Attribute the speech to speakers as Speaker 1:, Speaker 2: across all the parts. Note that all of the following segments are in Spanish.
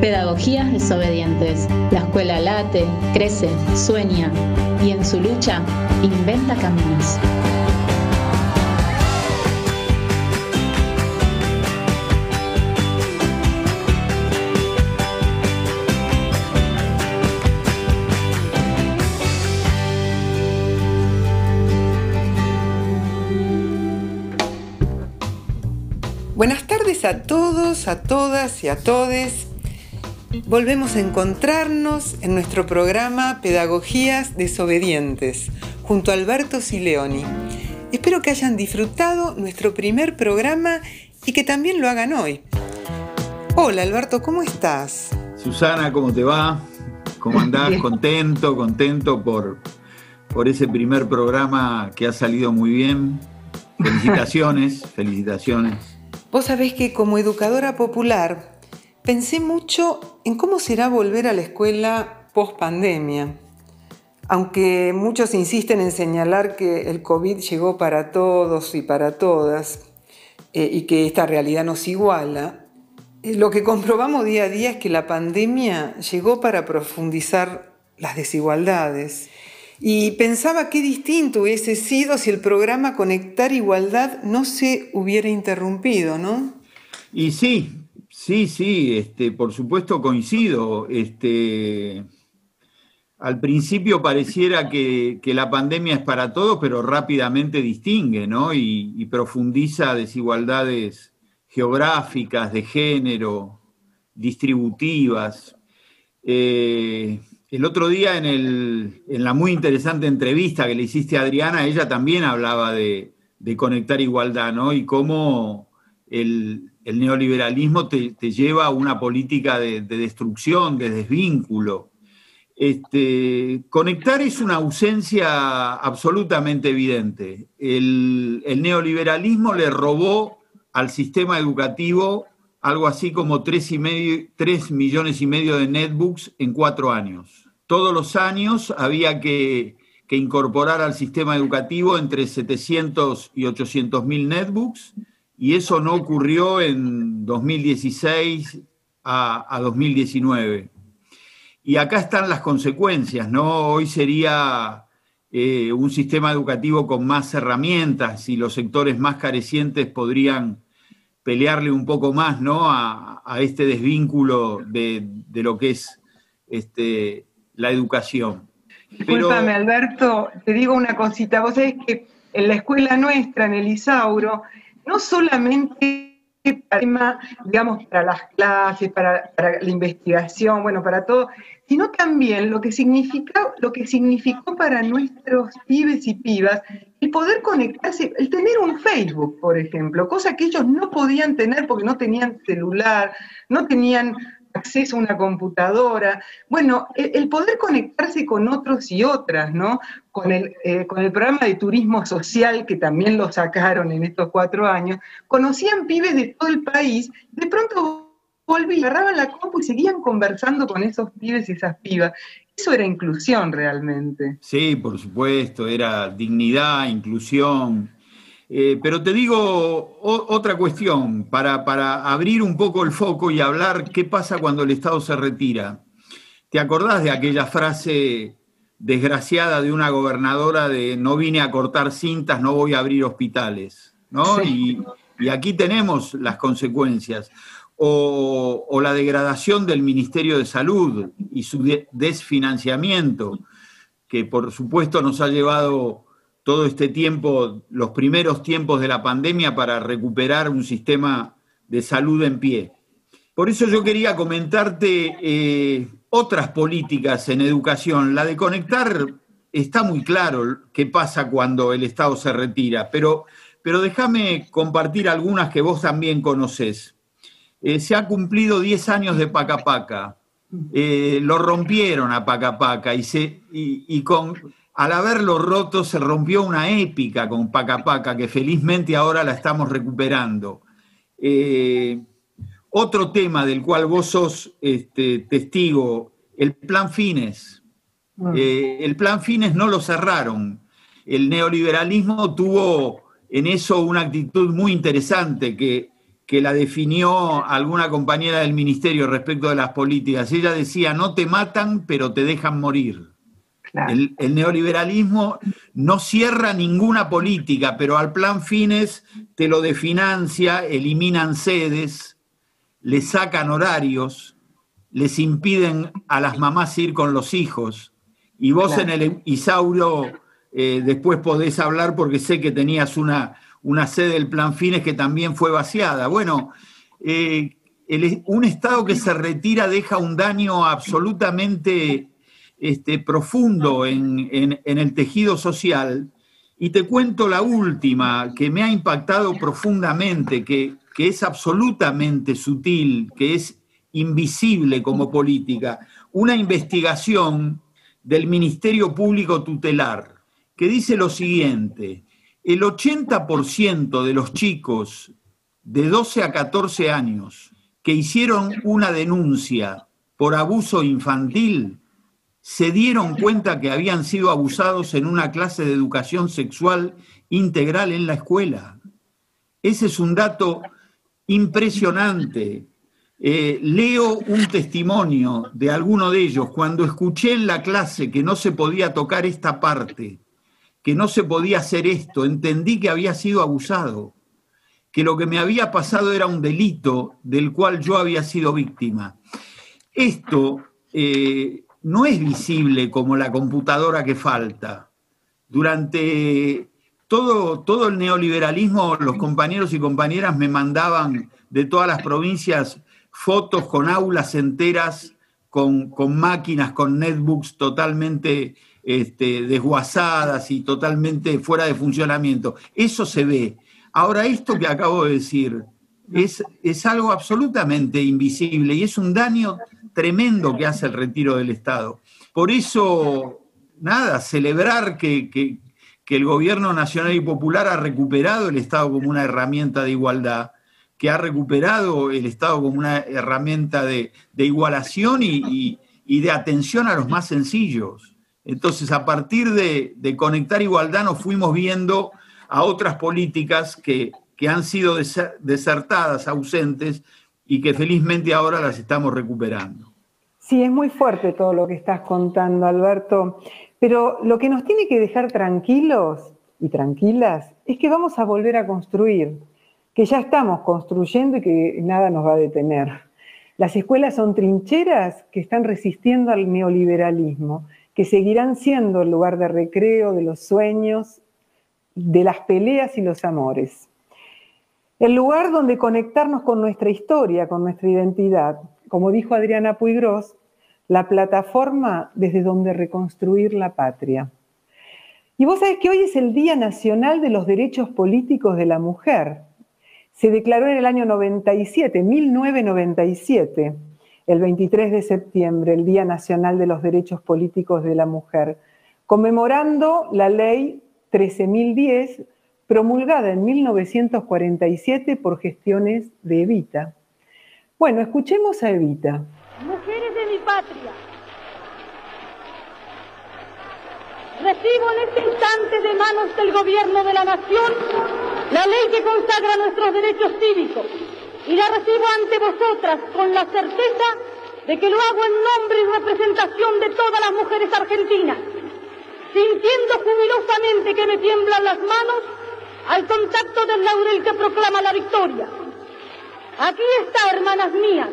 Speaker 1: Pedagogías desobedientes. La escuela late, crece, sueña y en su lucha inventa caminos.
Speaker 2: Buenas tardes a todos, a todas y a todes. Volvemos a encontrarnos en nuestro programa Pedagogías Desobedientes, junto a Alberto Sileoni. Espero que hayan disfrutado nuestro primer programa y que también lo hagan hoy. Hola Alberto, ¿cómo estás?
Speaker 3: Susana, ¿cómo te va? ¿Cómo andás? Contento, contento por, por ese primer programa que ha salido muy bien. Felicitaciones, felicitaciones.
Speaker 2: Vos sabés que como educadora popular pensé mucho en cómo será volver a la escuela post pandemia. Aunque muchos insisten en señalar que el COVID llegó para todos y para todas eh, y que esta realidad nos iguala, eh, lo que comprobamos día a día es que la pandemia llegó para profundizar las desigualdades y pensaba qué distinto hubiese sido si el programa Conectar Igualdad no se hubiera interrumpido, ¿no?
Speaker 3: Y sí, sí, sí, este, por supuesto coincido. Este, al principio pareciera que, la pandemia es para todos, pero rápidamente distingue, ¿no? Y, profundiza desigualdades geográficas, de género, distributivas. Eh, el otro día en, la muy interesante entrevista que le hiciste a Adriana, ella también hablaba de, conectar igualdad, ¿no? Y cómo el, neoliberalismo te, lleva a una política de, destrucción, de desvínculo. Este, conectar es una ausencia absolutamente evidente. El, el neoliberalismo le robó al sistema educativo algo así como 3, y medio, 3 millones y medio de netbooks en cuatro años. Todos los años había que, incorporar al sistema educativo entre 700 y 800 mil netbooks y eso no ocurrió en 2016 a, 2019. Y acá están las consecuencias, ¿no? Hoy sería eh, un sistema educativo con más herramientas y los sectores más carecientes podrían pelearle un poco más ¿no? a, este desvínculo de, lo que es este, la educación.
Speaker 2: Disculpame, Alberto, te digo una cosita. Vos sabés que en la escuela nuestra, en el Isauro, no solamente para, digamos, para las clases, para, para, la investigación, bueno, para todo, sino también lo que, significa, lo que significó para nuestros pibes y pibas el poder conectarse, el tener un Facebook, por ejemplo, cosa que ellos no podían tener porque no tenían celular, no tenían acceso a una computadora. Bueno, el, poder conectarse con otros y otras, ¿no? Con el, eh, con el programa de turismo social, que también lo sacaron en estos cuatro años, conocían pibes de todo el país, de pronto volvían, agarraban la compu y seguían conversando con esos pibes y esas pibas. Eso era inclusión realmente.
Speaker 3: Sí, por supuesto, era dignidad, inclusión. Eh, pero te digo otra cuestión, para, para abrir un poco el foco y hablar qué pasa cuando el Estado se retira. ¿Te acordás de aquella frase desgraciada de una gobernadora de no vine a cortar cintas, no voy a abrir hospitales? ¿no? Y, y, aquí tenemos las consecuencias o, la degradación del Ministerio de Salud y su desfinanciamiento, que por supuesto nos ha llevado todo este tiempo, los primeros tiempos de la pandemia, para recuperar un sistema de salud en pie. Por eso yo quería comentarte eh, otras políticas en educación. La de conectar está muy claro qué pasa cuando el Estado se retira, pero, pero déjame compartir algunas que vos también conocés. Eh, se ha cumplido 10 años de Pacapaca. Eh, lo rompieron a Pacapaca y, se, y, con, al haberlo roto se rompió una épica con Pacapaca que felizmente ahora la estamos recuperando. Eh, otro tema del cual vos sos este, testigo, el plan Fines. Ah. el plan Fines no lo cerraron. El neoliberalismo tuvo en eso una actitud muy interesante que que la definió alguna compañera del ministerio respecto de las políticas. Ella decía, no te matan, pero te dejan morir. El, neoliberalismo no cierra ninguna política, pero al plan fines te lo definancia, eliminan sedes, le sacan horarios, les impiden a las mamás ir con los hijos. Y vos en el Isauro eh, después podés hablar porque sé que tenías una, una sede del plan fines que también fue vaciada. Bueno, eh, un Estado que se retira deja un daño absolutamente este, profundo en, el tejido social. Y te cuento la última, que me ha impactado profundamente, que, que es absolutamente sutil, que es invisible como política. Una investigación del Ministerio Público Tutelar, que dice lo siguiente, el 80% de los chicos de 12 a 14 años que hicieron una denuncia por abuso infantil se dieron cuenta que habían sido abusados en una clase de educación sexual integral en la escuela. Ese es un dato impresionante. Eh, leo un testimonio de alguno de ellos cuando escuché en la clase que no se podía tocar esta parte, que no se podía hacer esto, entendí que había sido abusado, que lo que me había pasado era un delito del cual yo había sido víctima. Esto eh, no es visible como la computadora que falta. Durante todo, todo el neoliberalismo, los compañeros y compañeras me mandaban de todas las provincias fotos con aulas enteras, con, máquinas, con netbooks totalmente este, desguazadas y totalmente fuera de funcionamiento. Eso se ve. Ahora, esto que acabo de decir es, es algo absolutamente invisible y es un daño tremendo que hace el retiro del Estado. Por eso, nada, celebrar que, el gobierno nacional y popular ha recuperado el Estado como una herramienta de igualdad, que ha recuperado el Estado como una herramienta de, igualación y, de atención a los más sencillos. Entonces, a partir de, conectar igualdad, nos fuimos viendo a otras políticas que, que han sido desertadas, ausentes, y que felizmente ahora las estamos recuperando.
Speaker 2: Sí, es muy fuerte todo lo que estás contando, Alberto, pero lo que nos tiene que dejar tranquilos y tranquilas es que vamos a volver a construir, que ya estamos construyendo y que nada nos va a detener. Las escuelas son trincheras que están resistiendo al neoliberalismo, que seguirán siendo el lugar de recreo, de los sueños, de las peleas y los amores. El lugar donde conectarnos con nuestra historia, con nuestra identidad, como dijo Adriana Puigros, la plataforma desde donde reconstruir la patria. Y vos sabés que hoy es el Día Nacional de los Derechos Políticos de la Mujer. Se declaró en el año 97, 1997, el 23 de septiembre, el Día Nacional de los Derechos Políticos de la Mujer, conmemorando la ley 13.010, promulgada en 1947 por gestiones de Evita. Bueno, escuchemos a Evita.
Speaker 4: Mujeres de mi patria, recibo en este instante de manos del gobierno de la nación la ley que consagra nuestros derechos cívicos y la recibo ante vosotras con la certeza de que lo hago en nombre y representación de todas las mujeres argentinas, sintiendo jubilosamente que me tiemblan las manos al contacto del laurel que proclama la victoria Aquí está, hermanas mías,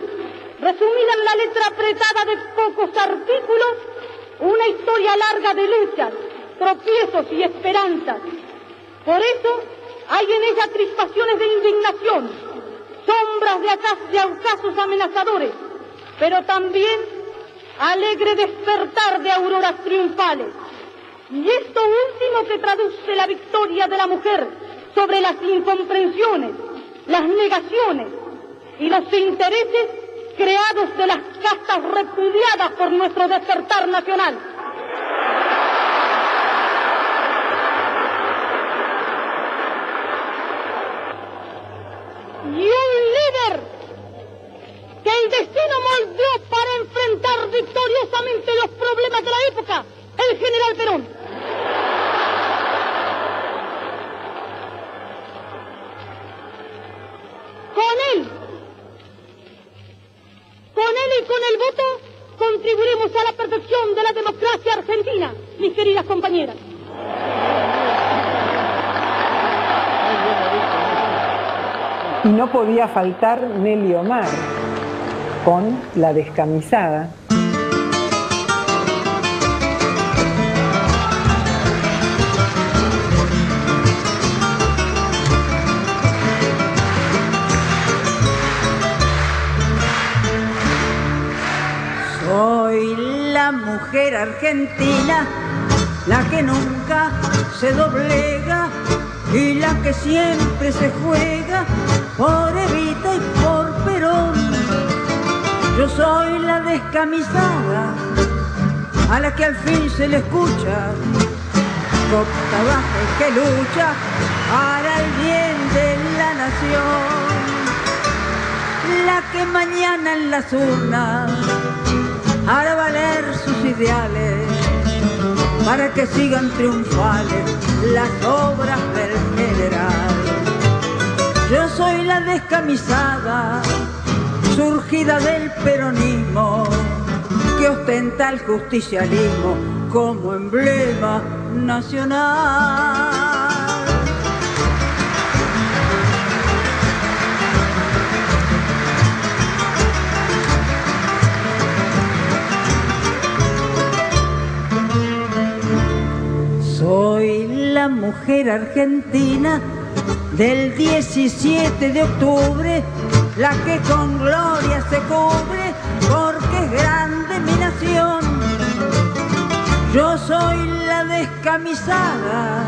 Speaker 4: resumida en la letra apretada de pocos artículos, una historia larga de luchas, tropiezos y esperanzas. Por eso hay en ella crispaciones de indignación, sombras de, de casos amenazadores, pero también alegre despertar de auroras triunfales. Y esto último que traduce la victoria de la mujer sobre las incomprensiones, las negaciones, y los intereses creados de las castas repudiadas por nuestro despertar nacional. Y un líder que el destino moldeó para enfrentar victoriosamente los problemas de la época, el general Perón.
Speaker 2: Podía faltar Nelly Omar con La descamisada.
Speaker 5: Soy la mujer argentina, la que nunca se doblega y la que siempre se juega por Evita y por Perón. Yo soy la descamisada, a la que al fin se le escucha, baja que lucha para el bien de la nación. La que mañana en las urnas hará valer sus ideales para que sigan triunfales las obras del general. Yo soy la descamisada, surgida del peronismo, que ostenta el justicialismo como emblema nacional. Soy la mujer argentina del 17 de octubre, la que con gloria se cubre porque es grande mi nación. Yo soy la descamisada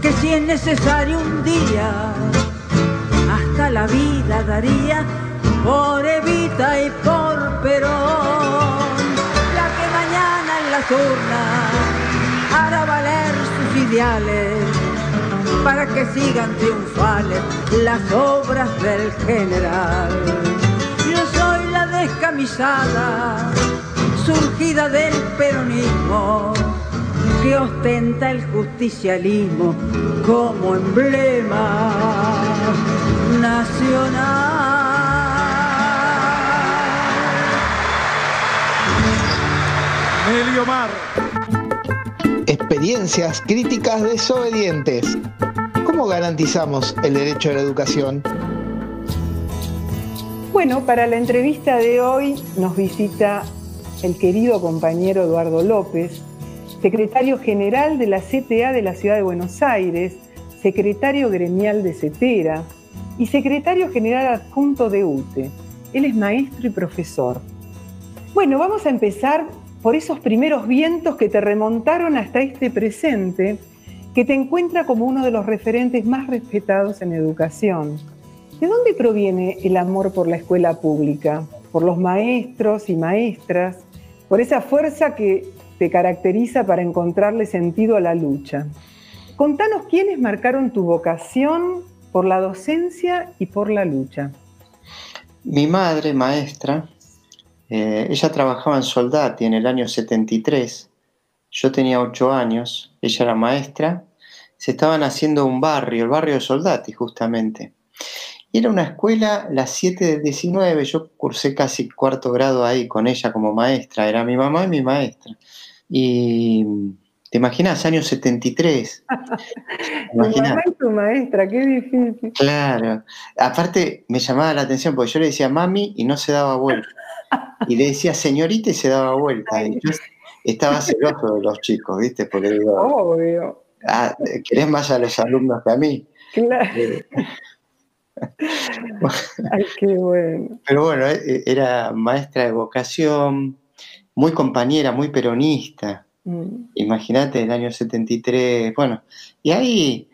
Speaker 5: que si es necesario un día, hasta la vida daría por Evita y por Perón. La que mañana en las urnas hará valer sus ideales para que sigan triunfales las obras del general. Yo soy la descamisada, surgida del peronismo, que ostenta el justicialismo como emblema nacional.
Speaker 6: Melio Mar
Speaker 7: experiencias críticas desobedientes. ¿Cómo garantizamos el derecho a la educación?
Speaker 2: Bueno, para la entrevista de hoy nos visita el querido compañero Eduardo López, secretario general de la CTA de la Ciudad de Buenos Aires, secretario gremial de CETERA y secretario general adjunto de UTE. Él es maestro y profesor. Bueno, vamos a empezar por esos primeros vientos que te remontaron hasta este presente, que te encuentra como uno de los referentes más respetados en educación. ¿De dónde proviene el amor por la escuela pública? Por los maestros y maestras, por esa fuerza que te caracteriza para encontrarle sentido a la lucha. Contanos quiénes marcaron tu vocación por la docencia y por la lucha.
Speaker 8: Mi madre, maestra, eh, ella trabajaba en Soldati en el año 73, yo tenía 8 años, ella era maestra, se estaban haciendo un barrio, el barrio de Soldati justamente. Y era una escuela, las 7 del 19, yo cursé casi cuarto grado ahí con ella como maestra, era mi mamá y mi maestra. Y te imaginas, años 73.
Speaker 2: tu mamá y tu maestra, qué difícil.
Speaker 8: Claro. Aparte, me llamaba la atención porque yo le decía mami y no se daba vuelta. Y le decía señorita y se daba vuelta. Y yo estaba celoso de los chicos, ¿viste? Porque digo,
Speaker 2: Obvio.
Speaker 8: Ah, ¿querés más a los alumnos que a mí?
Speaker 2: Claro.
Speaker 8: Eh,
Speaker 2: Ay, qué bueno.
Speaker 8: Pero bueno, eh, era maestra de vocación, muy compañera, muy peronista. Mm. Imagínate, el año 73. Bueno, y ahí,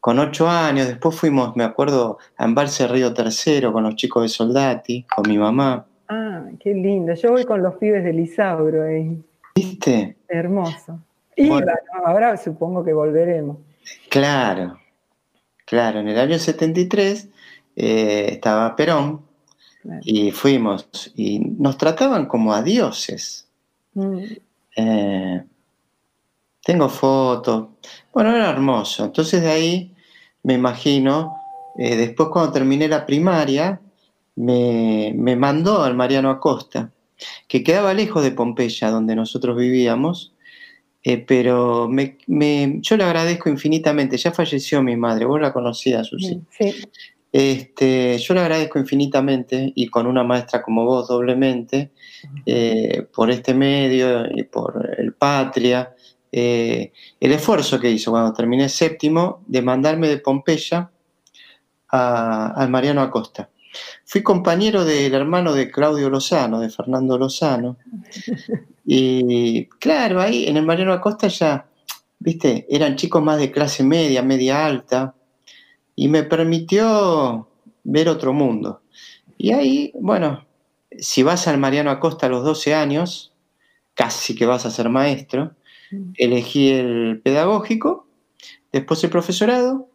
Speaker 8: con ocho años, después fuimos, me acuerdo, a Embalse Río Tercero con los chicos de Soldati, con mi mamá.
Speaker 2: Ah, qué lindo. Yo voy con los pibes de Lisauro ahí.
Speaker 8: ¿Viste?
Speaker 2: Hermoso. Y bueno, ahora supongo que volveremos.
Speaker 8: Claro, claro. En el año 73 eh, estaba Perón y fuimos y nos trataban como a dioses. Mm. Eh, tengo fotos. Bueno, era hermoso. Entonces de ahí me imagino Eh, después cuando terminé la primaria, me, me mandó al Mariano Acosta, que quedaba lejos de Pompeya, donde nosotros vivíamos, eh, pero me, me- yo le agradezco infinitamente. Ya falleció mi madre, vos la conocías, Susi.
Speaker 2: Sí.
Speaker 8: Este, yo le agradezco infinitamente y con una maestra como vos doblemente eh, por este medio y por el Patria, eh, el esfuerzo que hizo cuando terminé séptimo de mandarme de Pompeya a- al Mariano Acosta. Fui compañero del hermano de Claudio Lozano, de Fernando Lozano, y claro, ahí en el Mariano Acosta ya, viste, eran chicos más de clase media, media alta, y me permitió ver otro mundo. Y ahí, bueno, si vas al Mariano Acosta a los 12 años, casi que vas a ser maestro, elegí el pedagógico, después el profesorado,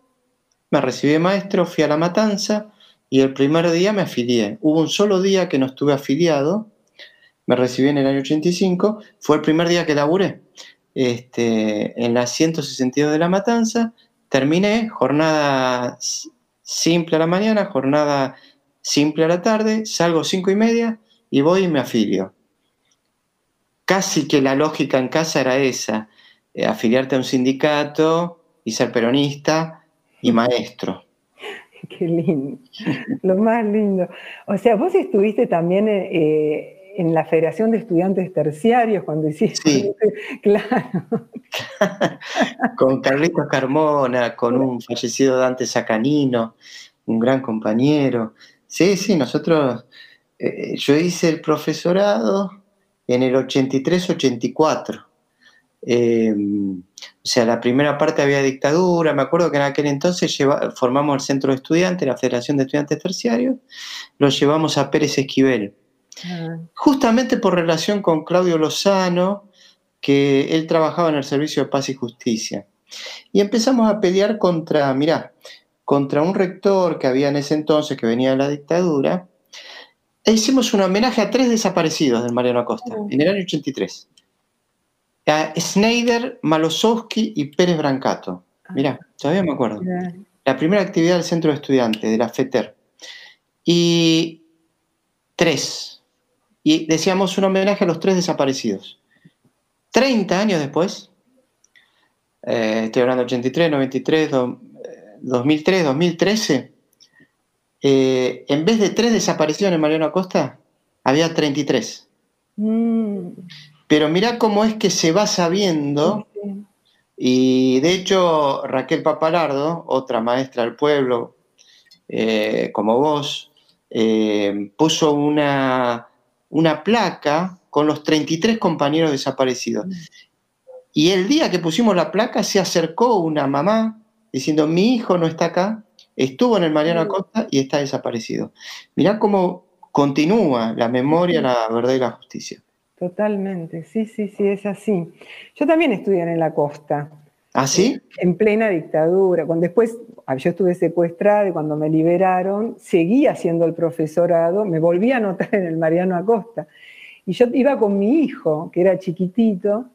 Speaker 8: me recibí de maestro, fui a la matanza y el primer día me afilié. Hubo un solo día que no estuve afiliado, me recibí en el año 85, fue el primer día que laburé. Este, en la 162 de la matanza, terminé, jornada simple a la mañana, jornada simple a la tarde, salgo cinco y media y voy y me afilio. Casi que la lógica en casa era esa, eh, afiliarte a un sindicato y ser peronista y maestro.
Speaker 2: Qué lindo. Lo más lindo. O sea, vos estuviste también eh, en la Federación de Estudiantes Terciarios cuando hiciste.
Speaker 8: Sí.
Speaker 2: Claro.
Speaker 8: con Carlitos Carmona, con un fallecido Dante Sacanino, un gran compañero. Sí, sí, nosotros, eh, yo hice el profesorado en el 83-84. Eh, o sea, la primera parte había dictadura, me acuerdo que en aquel entonces lleva- formamos el Centro de Estudiantes, la Federación de Estudiantes Terciarios, lo llevamos a Pérez Esquivel
Speaker 2: Ah,
Speaker 8: justamente por relación con Claudio Lozano, que él trabajaba en el Servicio de Paz y Justicia. Y empezamos a pelear contra, mirá, contra un rector que había en ese entonces, que venía de la dictadura, e hicimos un homenaje a tres desaparecidos del Mariano Acosta, en el año 83. A Schneider, Malosowski y Pérez Brancato. Mirá, todavía me acuerdo la primera actividad del centro de estudiantes, de la FETER. Y tres. Y decíamos un homenaje a los tres desaparecidos. 30 años después, eh, estoy hablando 83, 93, do- eh, 2003, 2013, eh, en vez de tres desaparecidos en Mariano Acosta, había 33.
Speaker 2: Mm,
Speaker 8: Pero mirá cómo es que se va sabiendo
Speaker 2: sí.
Speaker 8: y de hecho, Raquel Papalardo, otra maestra del pueblo, eh, como vos, eh, puso una, una placa con los 33 compañeros desaparecidos. Y el día que pusimos la placa se acercó una mamá diciendo, mi hijo no está acá, estuvo en el Mariano Acosta y está desaparecido. Mirá cómo continúa la memoria, la verdad y la justicia.
Speaker 2: Totalmente, sí, sí, sí, es así. Yo también estudié en la costa,
Speaker 8: ¿Ah, sí?
Speaker 2: en plena dictadura. Cuando después ah, yo estuve secuestrada y cuando me liberaron, seguí haciendo el profesorado, me volví a anotar en el Mariano Acosta. Y yo iba con mi hijo, que era chiquitito,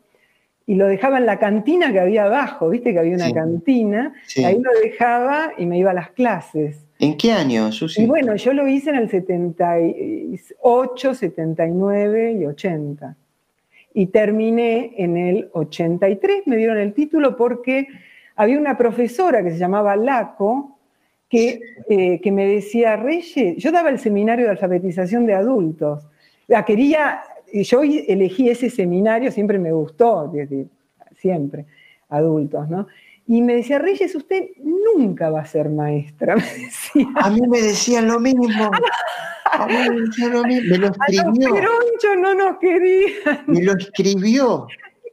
Speaker 2: y lo dejaba en la cantina que había abajo, viste que había una
Speaker 8: Sí.
Speaker 2: cantina,
Speaker 8: Sí.
Speaker 2: ahí lo dejaba y me iba a las clases.
Speaker 8: ¿En qué año, Susi?
Speaker 2: Y bueno, yo lo hice en el 78, 79 y 80. Y terminé en el 83, me dieron el título porque había una profesora que se llamaba Laco, que, eh, que me decía, Reyes, yo daba el seminario de alfabetización de adultos. La quería, yo elegí ese seminario, siempre me gustó, desde siempre, adultos, ¿no? Y me decía, Reyes, usted nunca va a ser maestra, me decía.
Speaker 8: A mí me decían lo mismo. A mí me decían lo mismo. Me lo escribió.
Speaker 2: peronchos no nos querían.
Speaker 8: Me lo escribió.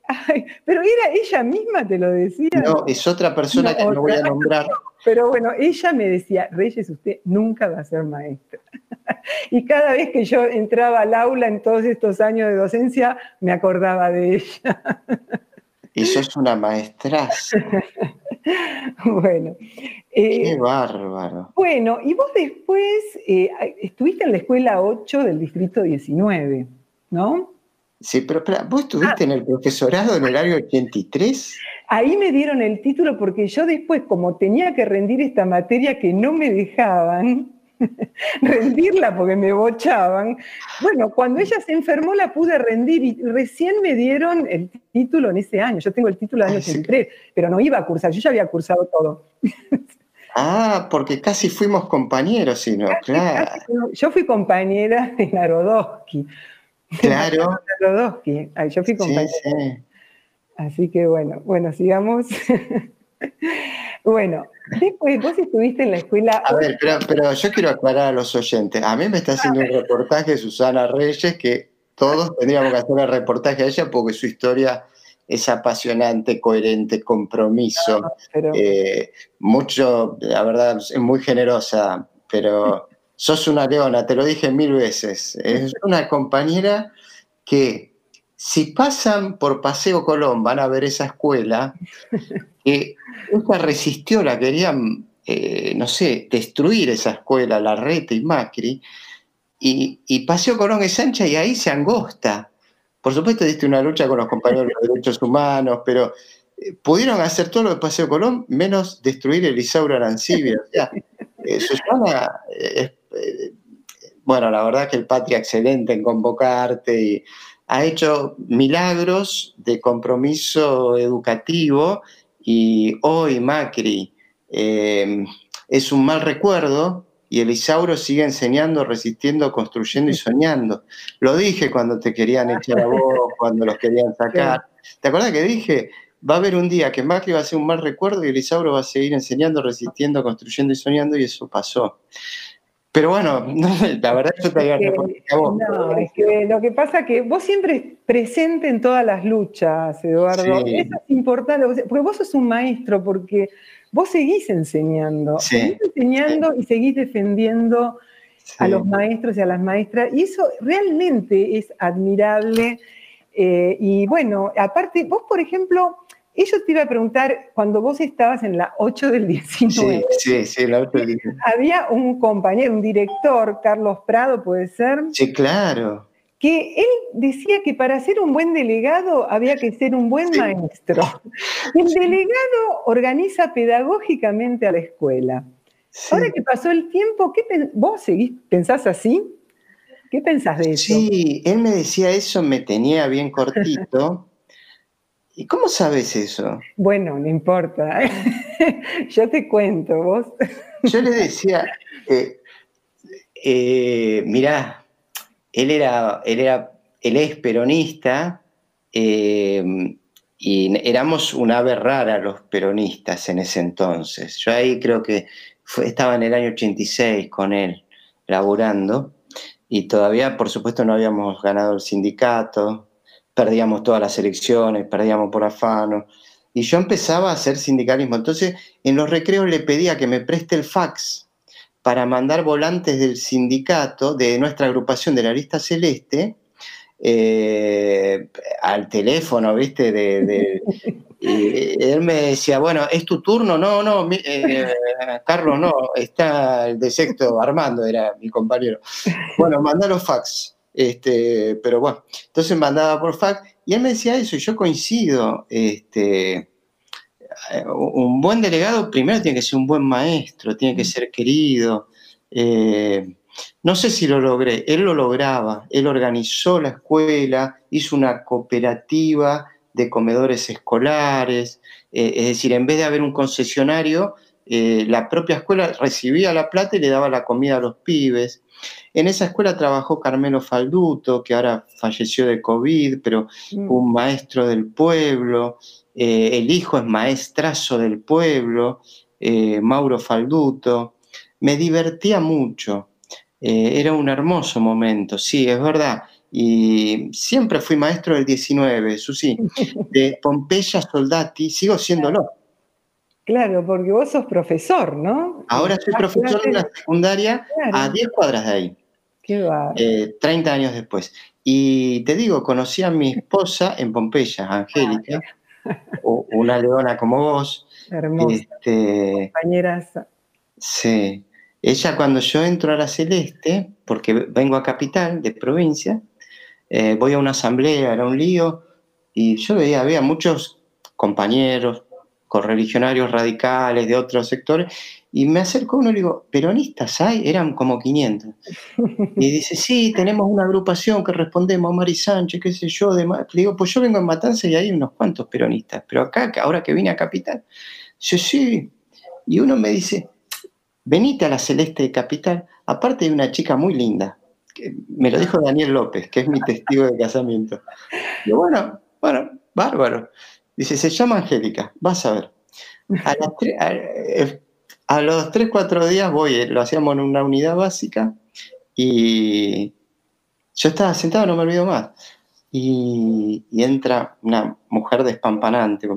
Speaker 2: Ay, pero era ella misma te lo decía.
Speaker 8: No, es otra persona
Speaker 2: No,
Speaker 8: que no voy a nombrar.
Speaker 2: Pero bueno, ella me decía, Reyes, usted nunca va a ser maestra. Y cada vez que yo entraba al aula en todos estos años de docencia, me acordaba de ella.
Speaker 8: Eso es una maestraza.
Speaker 2: Bueno,
Speaker 8: Qué
Speaker 2: eh,
Speaker 8: bárbaro.
Speaker 2: bueno, y vos después eh, estuviste en la escuela 8 del distrito 19, ¿no?
Speaker 8: Sí, pero espera, ¿vos estuviste en el profesorado en el año 83?
Speaker 2: Ahí me dieron el título porque yo después, como tenía que rendir esta materia que no me dejaban rendirla porque me bochaban, bueno, cuando ella se enfermó la pude rendir y recién me dieron el título en ese año. Yo tengo el título del año 83, pero no iba a cursar, yo ya había cursado todo.
Speaker 8: Ah, porque casi fuimos compañeros, si no, claro.
Speaker 2: yo fui compañera de Narodowski.
Speaker 8: Claro.
Speaker 2: Narodowski. yo fui compañera. Sí, sí. Así que bueno, bueno, sigamos. bueno, después vos estuviste en la escuela.
Speaker 8: A ver, pero, yo quiero aclarar a los oyentes. A mí me está haciendo un reportaje Susana Reyes que todos tendríamos que hacer el reportaje a ella porque su historia es apasionante, coherente, compromiso, eh, mucho, la verdad, es muy generosa, pero sos una leona, te lo dije mil veces. Es una compañera que si pasan por Paseo Colón, van a ver esa escuela, que ella resistió, la querían, eh, no sé, destruir esa escuela, la Rete y Macri, y, Paseo Colón es ancha y ahí se angosta. Por supuesto, diste una lucha con los compañeros de derechos humanos, pero eh, pudieron hacer todo lo de Paseo Colón menos destruir el Isauro Arancibia. O sea, eh, Susana, bueno, la verdad que el Patria excelente en convocarte y ha hecho milagros de compromiso educativo y hoy Macri es un mal recuerdo y el Isauro sigue enseñando, resistiendo, construyendo y soñando. Lo dije cuando te querían echar a vos, cuando los querían sacar. ¿Te acuerdas que dije? Va a haber un día que Macri va a ser un mal recuerdo y el Isauro va a seguir enseñando, resistiendo, construyendo y soñando, y eso pasó. Pero bueno, la verdad es que te había.
Speaker 2: No, es que lo que pasa es que vos siempre presente en todas las luchas, Eduardo. Eso es importante, porque vos sos un maestro, porque vos seguís enseñando, seguís enseñando y seguís defendiendo a los maestros y a las maestras, y eso realmente es admirable. Eh, y bueno, aparte, vos, por ejemplo, ellos te iba a preguntar, cuando vos estabas en la 8 del 19,
Speaker 8: sí, sí, la 8 del 19.
Speaker 2: había un compañero, un director, Carlos Prado, ¿puede ser?
Speaker 8: Sí, claro
Speaker 2: que él decía que para ser un buen delegado había que ser un buen maestro. El delegado organiza pedagógicamente a la escuela. Ahora que pasó el tiempo, ¿qué ¿vos seguís, pensás así? ¿Qué pensás de eso?
Speaker 8: Sí, él me decía eso, me tenía bien cortito. ¿Y cómo sabes eso?
Speaker 2: Bueno, no importa. Yo te cuento, vos.
Speaker 8: Yo le decía, eh, eh, mirá, él era, él era, él es peronista eh, y éramos un ave rara los peronistas en ese entonces. Yo ahí creo que estaba en el año 86 con él, laburando, y todavía, por supuesto, no habíamos ganado el sindicato, perdíamos todas las elecciones, perdíamos por afano, y yo empezaba a hacer sindicalismo. Entonces, en los recreos le pedía que me preste el fax para mandar volantes del sindicato, de nuestra agrupación de la lista celeste, eh, al teléfono, ¿viste? De, y él me decía, bueno, ¿es tu turno? No, no, eh, Carlos, no, está el de sexto, Armando era mi compañero. Bueno, los fax. Este, pero bueno, entonces mandaba por fax y él me decía eso y yo coincido. Este, un buen delegado primero tiene que ser un buen maestro, tiene que ser querido. Eh, no sé si lo logré, él lo lograba, él organizó la escuela, hizo una cooperativa de comedores escolares, eh, es decir, en vez de haber un concesionario, la propia escuela recibía la plata y le daba la comida a los pibes. En esa escuela trabajó Carmelo Falduto, que ahora falleció de COVID, pero mm. un maestro del pueblo. Eh, el hijo es maestrazo del pueblo, eh, Mauro Falduto. Me divertía mucho, eh, era un hermoso momento, sí, es verdad. Y siempre fui maestro del 19, Susi, de Pompeya Soldati, sigo siéndolo.
Speaker 2: Claro, porque vos sos profesor, ¿no?
Speaker 8: Ahora soy profesor de la secundaria a 10 cuadras de ahí.
Speaker 2: Qué va.
Speaker 8: 30 años después. Y te digo, conocí a mi esposa en Pompeya, Angélica una leona como vos.
Speaker 2: Hermosa. Este, compañeras.
Speaker 8: Sí. Ella cuando yo entro a la Celeste, porque vengo a Capital de provincia, eh, voy a una asamblea, era un lío, y yo veía, había muchos compañeros, correligionarios radicales de otros sectores, y me acerco uno y le digo, ¿peronistas hay? Eran como 500. Y dice, sí, tenemos una agrupación que respondemos, Mari Sánchez, qué sé yo. Le digo, pues yo vengo en Matanza y hay unos cuantos peronistas, pero acá, ahora que vine a Capital, sí, sí. Y uno me dice, venite a la Celeste de Capital, aparte de una chica muy linda, que me lo dijo Daniel López, que es mi testigo de casamiento. Y bueno, bueno, bárbaro. Dice, se llama Angélica, vas a ver. A, los 3, 4 días voy, eh, lo hacíamos en una unidad básica y yo estaba sentado, no me olvido más. Y, entra una mujer despampanante.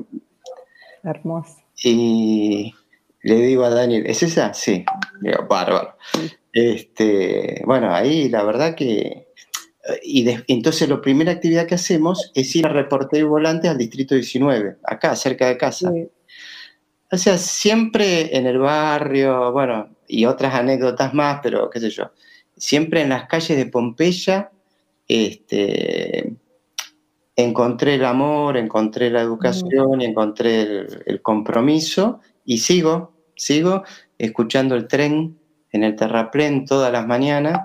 Speaker 2: Hermosa.
Speaker 8: Y le digo a Daniel, ¿es esa? Sí. Digo, bárbaro. Este, bueno, ahí la verdad que y entonces la primera actividad que hacemos es ir a reportear volantes al distrito 19, acá, cerca de casa. O sea, siempre en el barrio, bueno, y otras anécdotas más, pero qué sé yo, siempre en las calles de Pompeya, este, encontré el amor, encontré la educación y encontré el, el, compromiso y sigo, sigo escuchando el tren en el terraplén todas las mañanas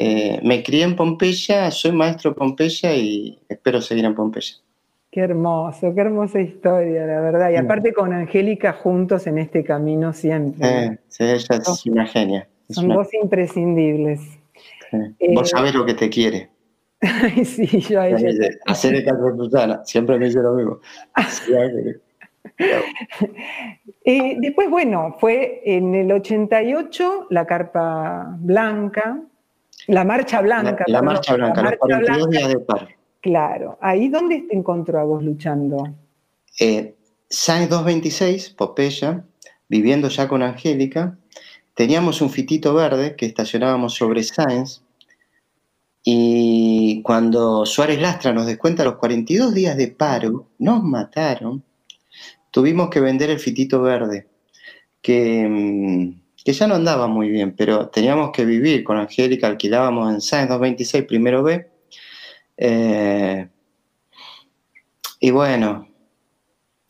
Speaker 8: eh, me crié en Pompeya, soy maestro de Pompeya y espero seguir en Pompeya.
Speaker 2: Qué hermoso, qué hermosa historia, la verdad. Y aparte con Angélica juntos en este camino siempre.
Speaker 8: Eh, sí, ella es una genia.
Speaker 2: son dos imprescindibles.
Speaker 8: Eh, Vos sabés lo que te quiere.
Speaker 2: sí, yo a ella.
Speaker 8: Hacer el caso de Susana, siempre me dice lo mismo.
Speaker 2: después, bueno, fue en el 88 la carpa blanca, la marcha blanca.
Speaker 8: La, marcha blanca, los 42 días de paro.
Speaker 2: Claro. ¿Ahí dónde te encontró a vos luchando?
Speaker 8: Eh, Sainz 226, Popeya, viviendo ya con Angélica. Teníamos un fitito verde que estacionábamos sobre Sainz. Y cuando Suárez Lastra nos descuenta los 42 días de paro, nos mataron, tuvimos que vender el fitito verde, que mm, que ya no andaba muy bien, pero teníamos que vivir con Angélica, alquilábamos en Sáenz 226, primero B. Eh, y bueno,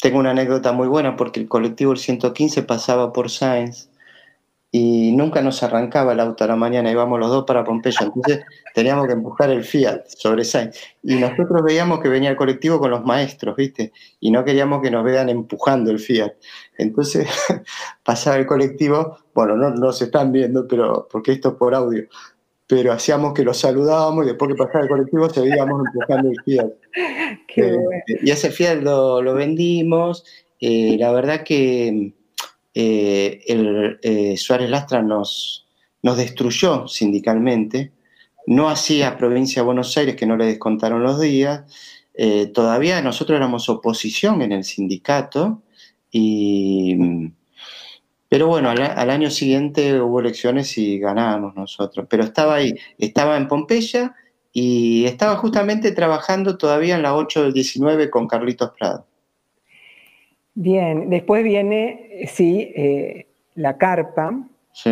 Speaker 8: tengo una anécdota muy buena porque el colectivo el 115 pasaba por Sáenz y nunca nos arrancaba el auto a la mañana, íbamos los dos para Pompeya, entonces teníamos que empujar el Fiat sobre Sainz. Y nosotros veíamos que venía el colectivo con los maestros, ¿viste? Y no queríamos que nos vean empujando el Fiat. Entonces pasaba el colectivo, bueno, no nos están viendo, pero porque esto es por audio, pero hacíamos que los saludábamos y después que pasaba el colectivo seguíamos empujando el Fiat. Eh, y ese Fiat lo, lo vendimos, eh, la verdad que eh, el, eh, Suárez Lastra nos, nos destruyó sindicalmente, no hacía provincia de Buenos Aires que no le descontaron los días, todavía nosotros éramos oposición en el sindicato, y, pero bueno, al, año siguiente hubo elecciones y ganábamos nosotros, pero estaba ahí, estaba en Pompeya y estaba justamente trabajando todavía en la 8 del 19 con Carlitos Prado.
Speaker 2: Bien, después viene, sí, eh, la carpa.
Speaker 8: Sí.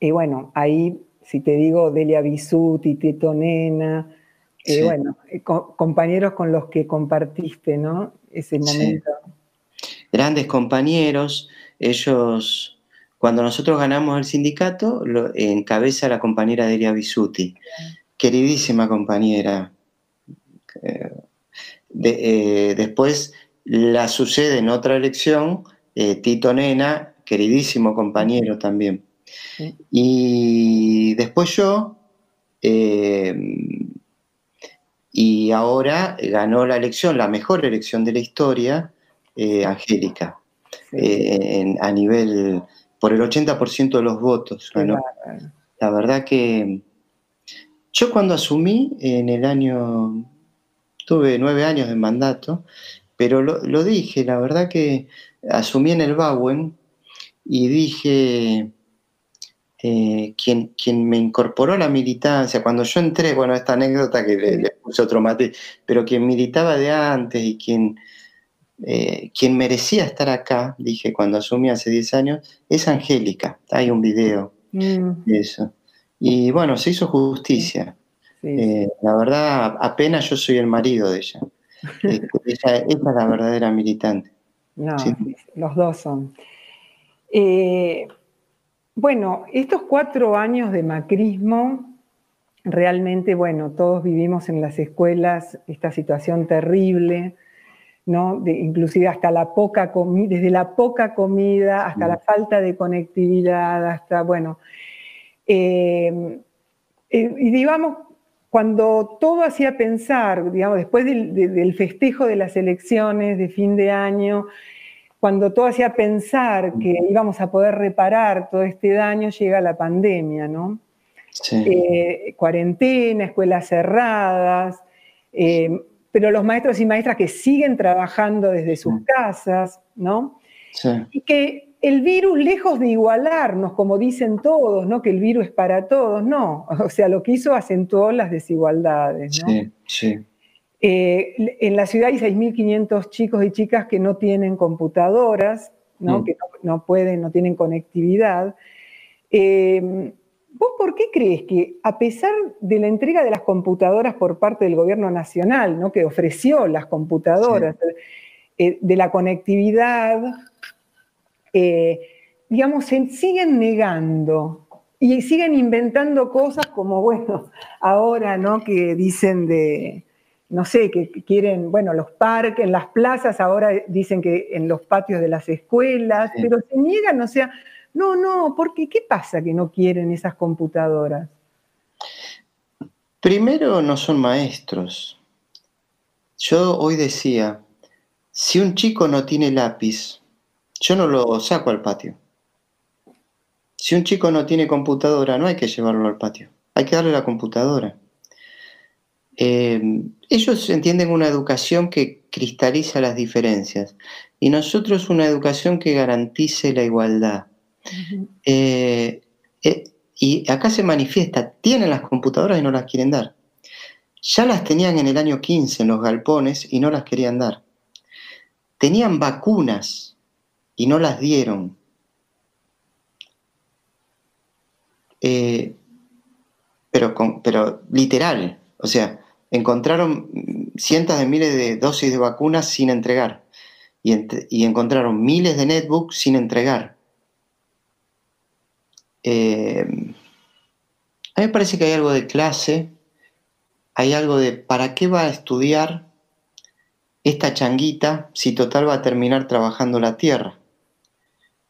Speaker 2: Y bueno, ahí, si te digo, Delia Bisuti, Tito Nena, eh, bueno, eh, compañeros con los que compartiste, ¿no? Ese momento.
Speaker 8: Grandes compañeros, ellos, cuando nosotros ganamos el sindicato, encabeza la compañera Delia Bisuti, queridísima compañera. después la sucede en otra elección eh, Tito Nena, queridísimo compañero también. Y después yo, eh, y ahora ganó la elección, la mejor elección de la historia, eh, a nivel, por el 80% de los votos. la verdad que yo cuando asumí en el año, tuve nueve años de mandato, pero lo, dije, la verdad que asumí en el Bauen y dije, eh, quien, quien, me incorporó a la militancia, cuando yo entré, bueno, esta anécdota que le, puse otro mate, pero quien militaba de antes y quien, eh, quien merecía estar acá, dije cuando asumí hace 10 años, es Angélica. Hay un video mm. de eso. Y bueno, se hizo justicia. Eh, la verdad, apenas yo soy el marido de ella. ella, ella es la verdadera militante.
Speaker 2: No, los dos son. Eh, bueno, estos cuatro años de macrismo, realmente, bueno, todos vivimos en las escuelas esta situación terrible, ¿no? inclusive hasta la poca comida, desde la poca comida hasta la falta de conectividad, hasta, bueno, eh, eh, y digamos, cuando todo hacía pensar, digamos, después del, festejo de las elecciones de fin de año, cuando todo hacía pensar que íbamos a poder reparar todo este daño, llega la pandemia, ¿no? Eh, cuarentena, escuelas cerradas, eh, pero los maestros y maestras que siguen trabajando desde sus casas, ¿no? Y que el virus, lejos de igualarnos, como dicen todos, ¿no? Que el virus es para todos, no. O sea, lo que hizo acentuó las desigualdades, ¿no? Sí, sí. Eh, en la ciudad hay 6.500 chicos y chicas que no tienen computadoras, ¿no? Mm. que no, pueden, no tienen conectividad. Eh, ¿Vos por qué crees que, a pesar de la entrega de las computadoras por parte del gobierno nacional, ¿no? que ofreció las computadoras, eh, de la conectividad, eh, digamos, se siguen negando y siguen inventando cosas como, bueno, ahora, ¿no? Que dicen de, no sé, que quieren, bueno, los parques, en las plazas, ahora dicen que en los patios de las escuelas, pero se niegan, o sea, no, no, porque ¿qué pasa que no quieren esas computadoras?
Speaker 8: Primero, no son maestros. Yo hoy decía, si un chico no tiene lápiz, yo no lo saco al patio. Si un chico no tiene computadora, no hay que llevarlo al patio. Hay que darle la computadora. Eh, ellos entienden una educación que cristaliza las diferencias y nosotros una educación que garantice la igualdad. Eh, eh, y acá se manifiesta, tienen las computadoras y no las quieren dar. Ya las tenían en el año 15 en los galpones y no las querían dar. Tenían vacunas y no las dieron. Eh, pero, pero literal, o sea, encontraron cientos de miles de dosis de vacunas sin entregar y, encontraron miles de netbooks sin entregar. Eh, a mí me parece que hay algo de clase, hay algo de ¿para qué va a estudiar esta changuita si total va a terminar trabajando la tierra?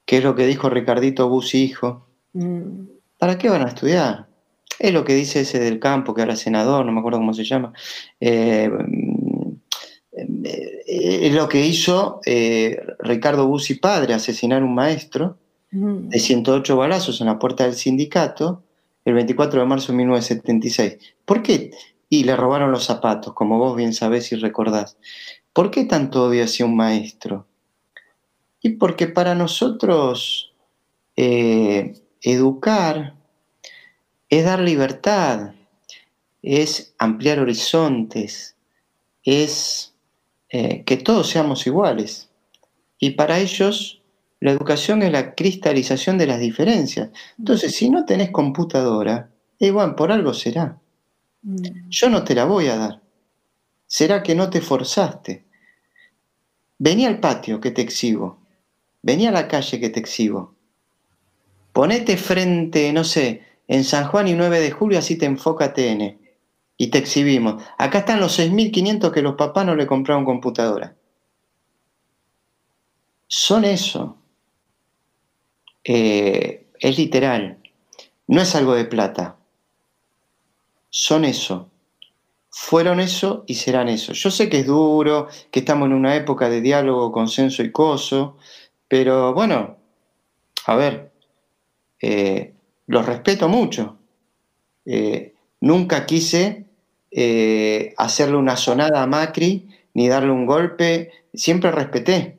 Speaker 8: ¿Qué es lo que dijo Ricardito Bussi, hijo? Mm. ¿Para qué van a estudiar? Es lo que dice ese del campo, que ahora es senador, no me acuerdo cómo se llama. Eh, eh, es lo que hizo eh, Ricardo Bussi padre, asesinar un maestro mm. De 108 balazos en la puerta del sindicato el 24 de marzo de 1976. ¿Por qué? Y le robaron los zapatos, como vos bien sabés y recordás. ¿Por qué tanto odio hacia un maestro? Y porque para nosotros eh, educar es dar libertad, es ampliar horizontes, es eh, que todos seamos iguales. Y para ellos la educación es la cristalización de las diferencias. Entonces, si no tenés computadora, igual por algo será. Mm. Yo no te la voy a dar. Será que no te forzaste. Vení al patio que te exhibo. Vení a la calle que te exhibo. Ponete frente, no sé, en San Juan y 9 de julio, así te enfoca TN. Y te exhibimos. Acá están los 6.500 que los papás no le compraron computadora. Son eso. Eh, es literal. No es algo de plata. Son eso. Fueron eso y serán eso. Yo sé que es duro, que estamos en una época de diálogo, consenso y coso, pero bueno, a ver, eh, los respeto mucho. Eh, nunca quise hacerle una sonada a Macri ni darle un golpe, siempre respeté.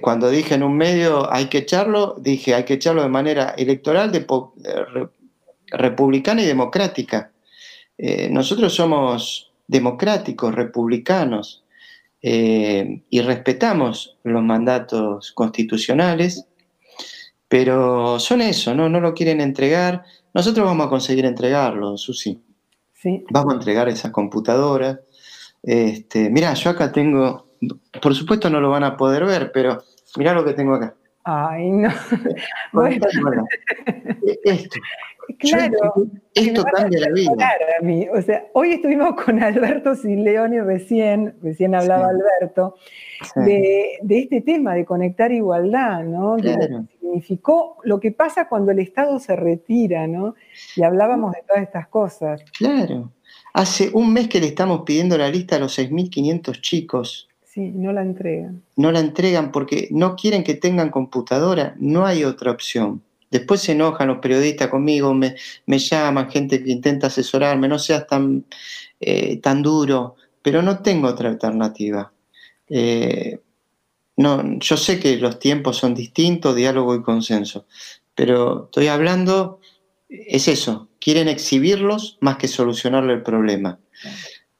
Speaker 8: Cuando dije en un medio hay que echarlo, dije hay que echarlo de manera electoral, de, republicana y democrática. nosotros somos democráticos, republicanos, eh, y respetamos los mandatos constitucionales, pero son eso, ¿no? No lo quieren entregar. Nosotros vamos a conseguir entregarlo, Susi.
Speaker 2: Sí.
Speaker 8: Vamos a entregar esas computadoras. Este, mira, yo acá tengo, por supuesto no lo van a poder ver, pero mira lo que tengo acá.
Speaker 2: Ay, no. Bueno,
Speaker 8: esto,
Speaker 2: claro.
Speaker 8: esto cambia la vida.
Speaker 2: a mí. O sea, hoy estuvimos con Alberto Sileoni recién, recién hablaba
Speaker 8: Sí.
Speaker 2: Alberto,
Speaker 8: Sí.
Speaker 2: de, de este tema de conectar igualdad, ¿no? De lo
Speaker 8: Claro.
Speaker 2: que significó lo que pasa cuando el Estado se retira, ¿no? Y hablábamos de todas estas cosas.
Speaker 8: Claro. Hace un mes que le estamos pidiendo la lista a los 6.500 chicos.
Speaker 2: Sí, no la entregan.
Speaker 8: No la entregan porque no quieren que tengan computadora. No hay otra opción. Después se enojan los periodistas conmigo, me, me llaman, gente que intenta asesorarme, no seas tan, eh, tan duro, pero no tengo otra alternativa. Eh, no, yo sé que los tiempos son distintos, diálogo y consenso, pero estoy hablando, es eso, quieren exhibirlos más que solucionarle el problema.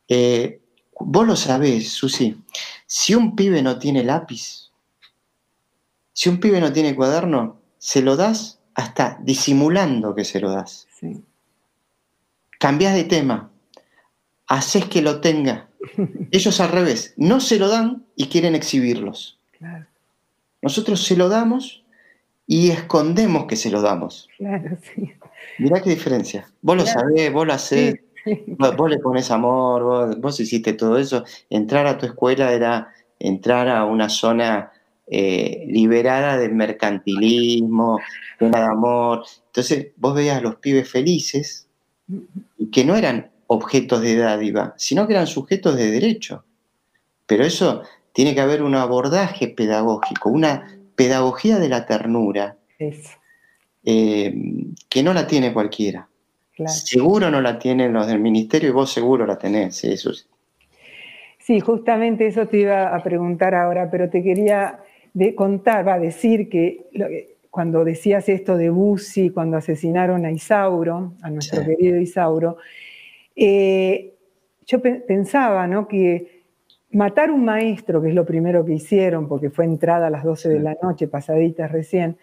Speaker 8: Eh, vos lo sabés, Susi, si un pibe no tiene lápiz, si un pibe no tiene cuaderno, se lo das hasta disimulando que se lo das.
Speaker 2: Sí.
Speaker 8: Cambiás de tema, haces que lo tenga. Ellos al revés, no se lo dan y quieren exhibirlos.
Speaker 2: Claro,
Speaker 8: Nosotros se lo damos y escondemos que se lo damos.
Speaker 2: claro, sí.
Speaker 8: Mirá qué diferencia. Vos lo sabés, vos lo hacés, vos, vos le pones amor, vos, vos hiciste todo eso. Entrar a tu escuela era entrar a una zona eh, liberada del mercantilismo, llena de amor. Entonces vos veías a los pibes felices que no eran objetos de dádiva, sino que eran sujetos de derecho. Pero eso tiene que haber un abordaje pedagógico, una pedagogía de la ternura, eh, que no la tiene cualquiera.
Speaker 2: Claro.
Speaker 8: Seguro no la tienen los del ministerio y vos seguro la tenés, sí, eso sí.
Speaker 2: Sí, justamente eso te iba a preguntar ahora, pero te quería de- contar, va a decir que cuando decías esto de Bussi, cuando asesinaron a Isauro, a nuestro
Speaker 8: Sí.
Speaker 2: querido Isauro, eh, yo pe- pensaba ¿no? que matar un maestro, que es lo primero que hicieron, porque fue entrada a las 12 de la noche, pasaditas recién,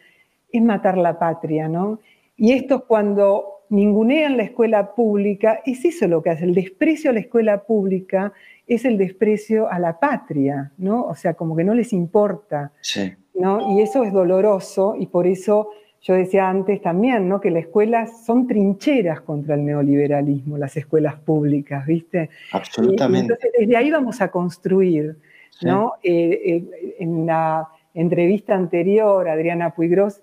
Speaker 2: es matar la patria, ¿no? Y esto cuando ningunean la escuela pública, es eso lo que hace, el desprecio a la escuela pública es el desprecio a la patria, ¿no? O sea, como que no les importa,
Speaker 8: Sí,
Speaker 2: ¿no? Y eso es doloroso y por eso yo decía antes también, ¿no? Que las escuelas son trincheras contra el neoliberalismo, las escuelas públicas, ¿viste? Y
Speaker 8: absolutamente.
Speaker 2: entonces desde ahí vamos a construir,
Speaker 8: Sí.
Speaker 2: ¿no? Eh, eh, en la entrevista anterior, Adriana Puigros,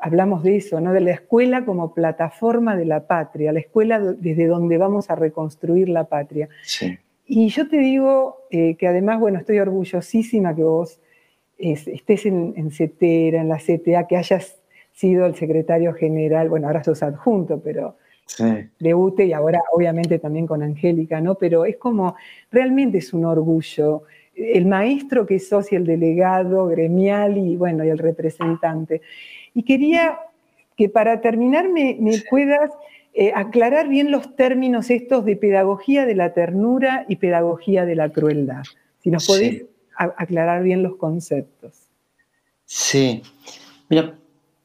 Speaker 2: hablamos de eso, ¿no? De la escuela como plataforma de la patria, la escuela desde donde vamos a reconstruir la patria.
Speaker 8: Sí,
Speaker 2: Y yo te digo eh, que además, bueno, estoy orgullosísima que vos es- estés en, en CETERA, en la CTA, que hayas sido el secretario general, bueno, ahora sos adjunto, pero
Speaker 8: sí,
Speaker 2: de UTE y ahora obviamente también con Angélica, ¿no? Pero es como, realmente es un orgullo. El maestro que sos y el delegado gremial y bueno, y el representante. Y quería que para terminar me, me puedas eh, aclarar bien los términos estos de pedagogía de la ternura y pedagogía de la crueldad. Si nos podés aclarar bien los conceptos.
Speaker 8: sí. Mira,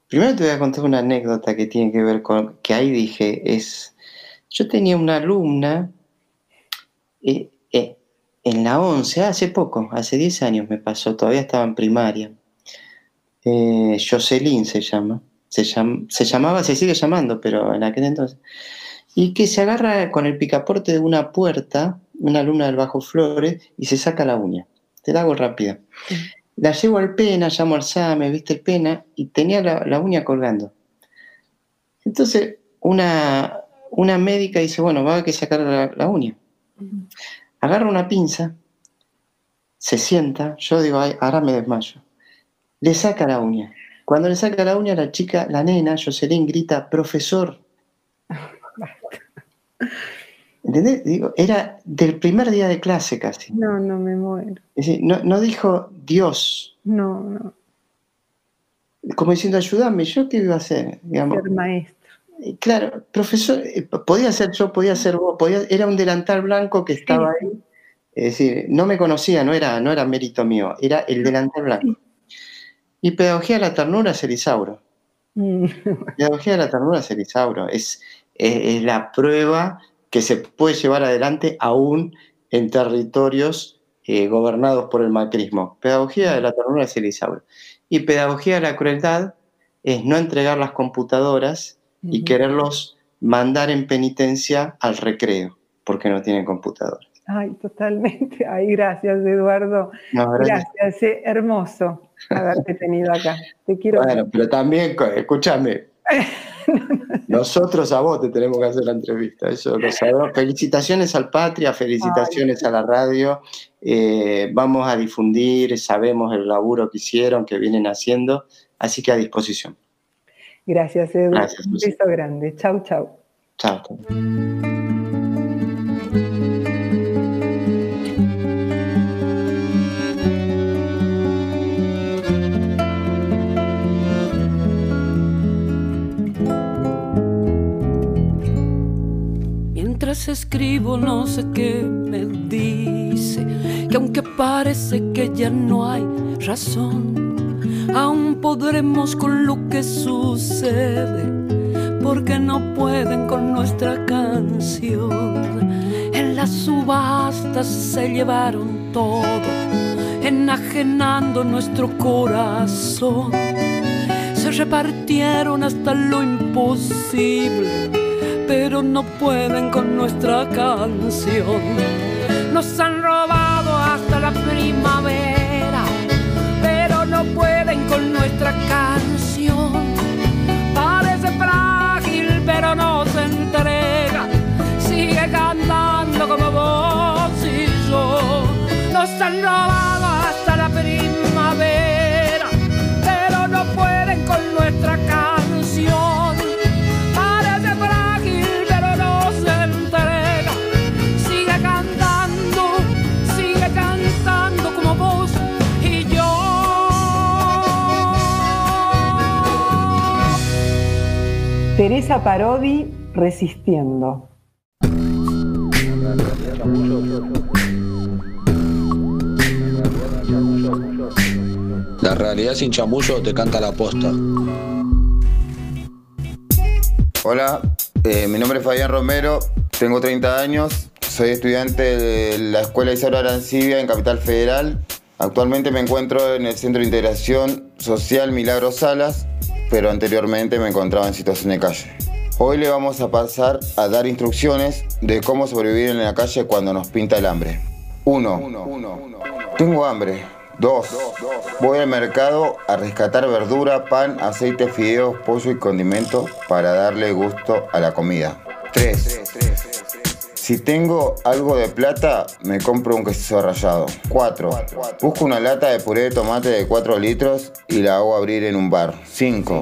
Speaker 8: primero te voy a contar una anécdota que tiene que ver con, que ahí dije, es, yo tenía una alumna eh, eh, en la 11, hace poco, hace 10 años me pasó, todavía estaba en primaria. Eh, Jocelyn se llama. Se, llam- se llamaba, se sigue llamando, pero en aquel entonces. Y que se agarra con el picaporte de una puerta, una alumna del Bajo Flores, y se saca la uña. Te la hago rápida. La llevo al pena, llamo al SAME, viste el pena, y tenía la, la uña colgando. Entonces, una, una médica dice, bueno, va a haber que sacar la, la uña. Agarra una pinza, se sienta, yo digo, "Ay, ahora me desmayo. Le saca la uña. Cuando le saca la uña, la chica, la nena, Jocelyn, grita, profesor. ¿Entendés? Digo, era del primer día de clase casi.
Speaker 2: No, no me muero.
Speaker 8: Es decir, no, no dijo Dios,
Speaker 2: No, no.
Speaker 8: como diciendo, ayúdame, ¿yo qué iba a hacer? Digamos,
Speaker 2: Ser maestro.
Speaker 8: Y Claro, profesor, eh, podía ser yo, podía ser vos, podía, era un delantal blanco que estaba ahí. Es decir, no me conocía, no era, no era mérito mío, era el delantal blanco. Y pedagogía de la ternura es el Isauro.
Speaker 2: Mm.
Speaker 8: Pedagogía de la ternura es el Isauro. Es, es- es la prueba que se puede llevar adelante aún en territorios eh, gobernados por el macrismo. Pedagogía de la ternura es el Y pedagogía de la crueldad es no entregar las computadoras y quererlos mandar en penitencia al recreo, porque no tienen computadoras.
Speaker 2: Ay, totalmente. Ay, gracias, Eduardo. gracias, eh, hermoso haberte tenido acá. Te quiero.
Speaker 8: Bueno, pero también, escúchame, nosotros a vos te tenemos que hacer la entrevista, eso lo sabemos. Felicitaciones al Patria, felicitaciones a la radio. Eh, vamos a difundir, sabemos el laburo que hicieron, que vienen haciendo, así que a disposición.
Speaker 2: Gracias, Edu. Un beso grande. Chau, chau.
Speaker 9: Escribo no sé qué me dice, que aunque parece que ya no hay razón, aún podremos con lo que sucede, porque no pueden con nuestra canción. En las subastas se llevaron todo, enajenando nuestro corazón. Se repartieron hasta lo imposible pero no pueden con nuestra canción. Nos han robado hasta la primavera, pero no pueden con nuestra canción. Parece frágil, pero no se entrega. Sigue cantando como vos y yo. Nos han robado
Speaker 2: Teresa Parodi resistiendo.
Speaker 10: La realidad sin chamullo te canta la posta.
Speaker 11: Hola, eh, mi nombre es Fabián Romero, tengo 30 años, soy estudiante de la Escuela Isauro Arancibia en Capital Federal. Actualmente me encuentro en el Centro de Integración Social Milagro Salas, pero anteriormente me encontraba en situación de calle. Hoy le vamos a pasar a dar instrucciones de cómo sobrevivir en la calle cuando nos pinta el hambre. 1. Tengo hambre. 2. Voy al mercado a rescatar verdura, pan, aceite, fideos, pollo y condimento para darle gusto a la comida. 3. Si tengo algo de plata, me compro un queso rallado. 4. Busco una lata de puré de tomate de 4 litros y la hago abrir en un bar. 5.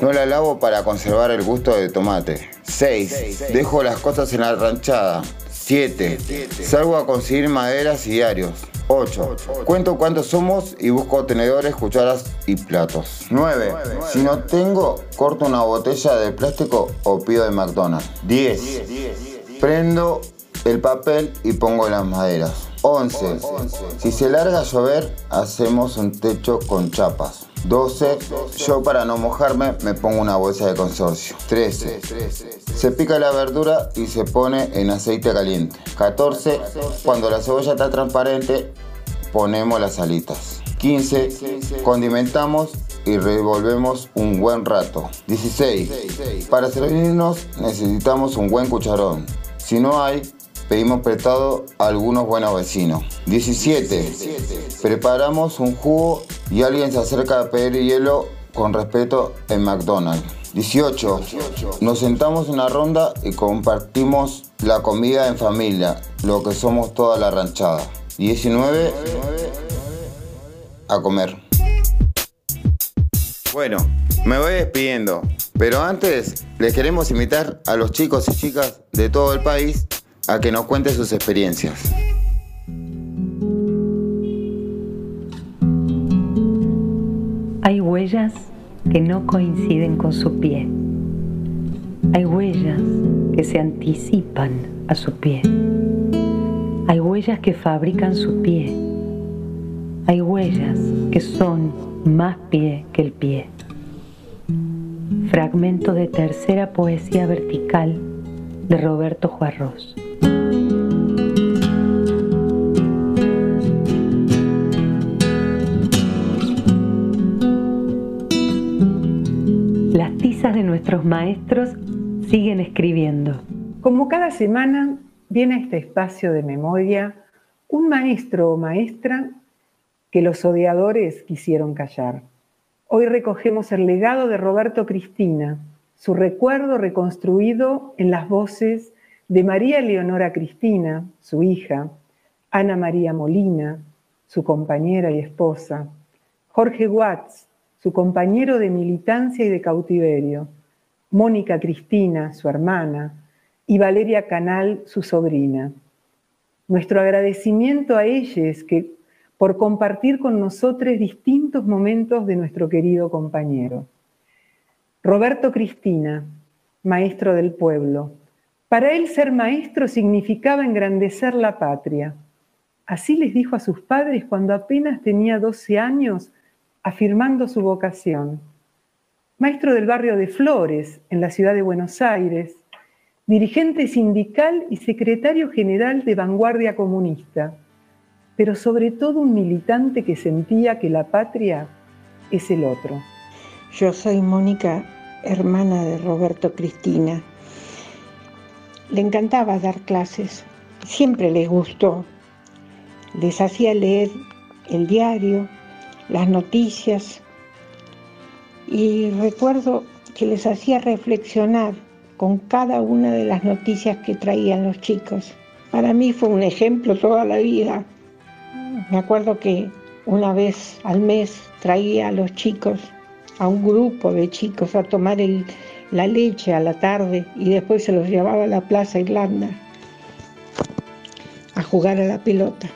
Speaker 11: No la lavo para conservar el gusto de tomate. 6. Dejo las cosas en la ranchada. 7. Salgo a conseguir maderas y diarios. 8. Cuento cuántos somos y busco tenedores, cucharas y platos. 9. Si no tengo, corto una botella de plástico o pido de McDonald's. 10. Prendo el papel y pongo las maderas. 11. Si se larga a llover, hacemos un techo con chapas. 12. Yo para no mojarme me pongo una bolsa de consorcio. 13. Se pica la verdura y se pone en aceite caliente. 14. Cuando la cebolla está transparente, ponemos las alitas. 15. Condimentamos y revolvemos un buen rato. 16. Para servirnos necesitamos un buen cucharón. Si no hay, pedimos prestado a algunos buenos vecinos. 17. Preparamos un jugo y alguien se acerca a pedir hielo con respeto en McDonald's. 18. Nos sentamos en una ronda y compartimos la comida en familia, lo que somos toda la ranchada. 19. A comer. Bueno, me voy despidiendo. Pero antes, les queremos invitar a los chicos y chicas de todo el país a que nos cuenten sus experiencias.
Speaker 12: Hay huellas que no coinciden con su pie. Hay huellas que se anticipan a su pie. Hay huellas que fabrican su pie. Hay huellas que son más pie que el pie fragmento de tercera poesía vertical de Roberto Juarros. Las tizas de nuestros maestros siguen escribiendo.
Speaker 2: Como cada semana viene a este espacio de memoria un maestro o maestra que los odiadores quisieron callar. Hoy recogemos el legado de Roberto Cristina, su recuerdo reconstruido en las voces de María Leonora Cristina, su hija, Ana María Molina, su compañera y esposa, Jorge Watts, su compañero de militancia y de cautiverio, Mónica Cristina, su hermana, y Valeria Canal, su sobrina. Nuestro agradecimiento a ellos que por compartir con nosotros distintos momentos de nuestro querido compañero. Roberto Cristina, maestro del pueblo. Para él ser maestro significaba engrandecer la patria. Así les dijo a sus padres cuando apenas tenía 12 años, afirmando su vocación. Maestro del barrio de Flores, en la ciudad de Buenos Aires, dirigente sindical y secretario general de Vanguardia Comunista pero sobre todo un militante que sentía que la patria es el otro.
Speaker 13: Yo soy Mónica, hermana de Roberto Cristina. Le encantaba dar clases, siempre les gustó. Les hacía leer el diario, las noticias y recuerdo que les hacía reflexionar con cada una de las noticias que traían los chicos. Para mí fue un ejemplo toda la vida me acuerdo que una vez al mes traía a los chicos, a un grupo de chicos, a tomar la leche a la tarde y después se los llevaba a la Plaza Irlanda a jugar a la pelota.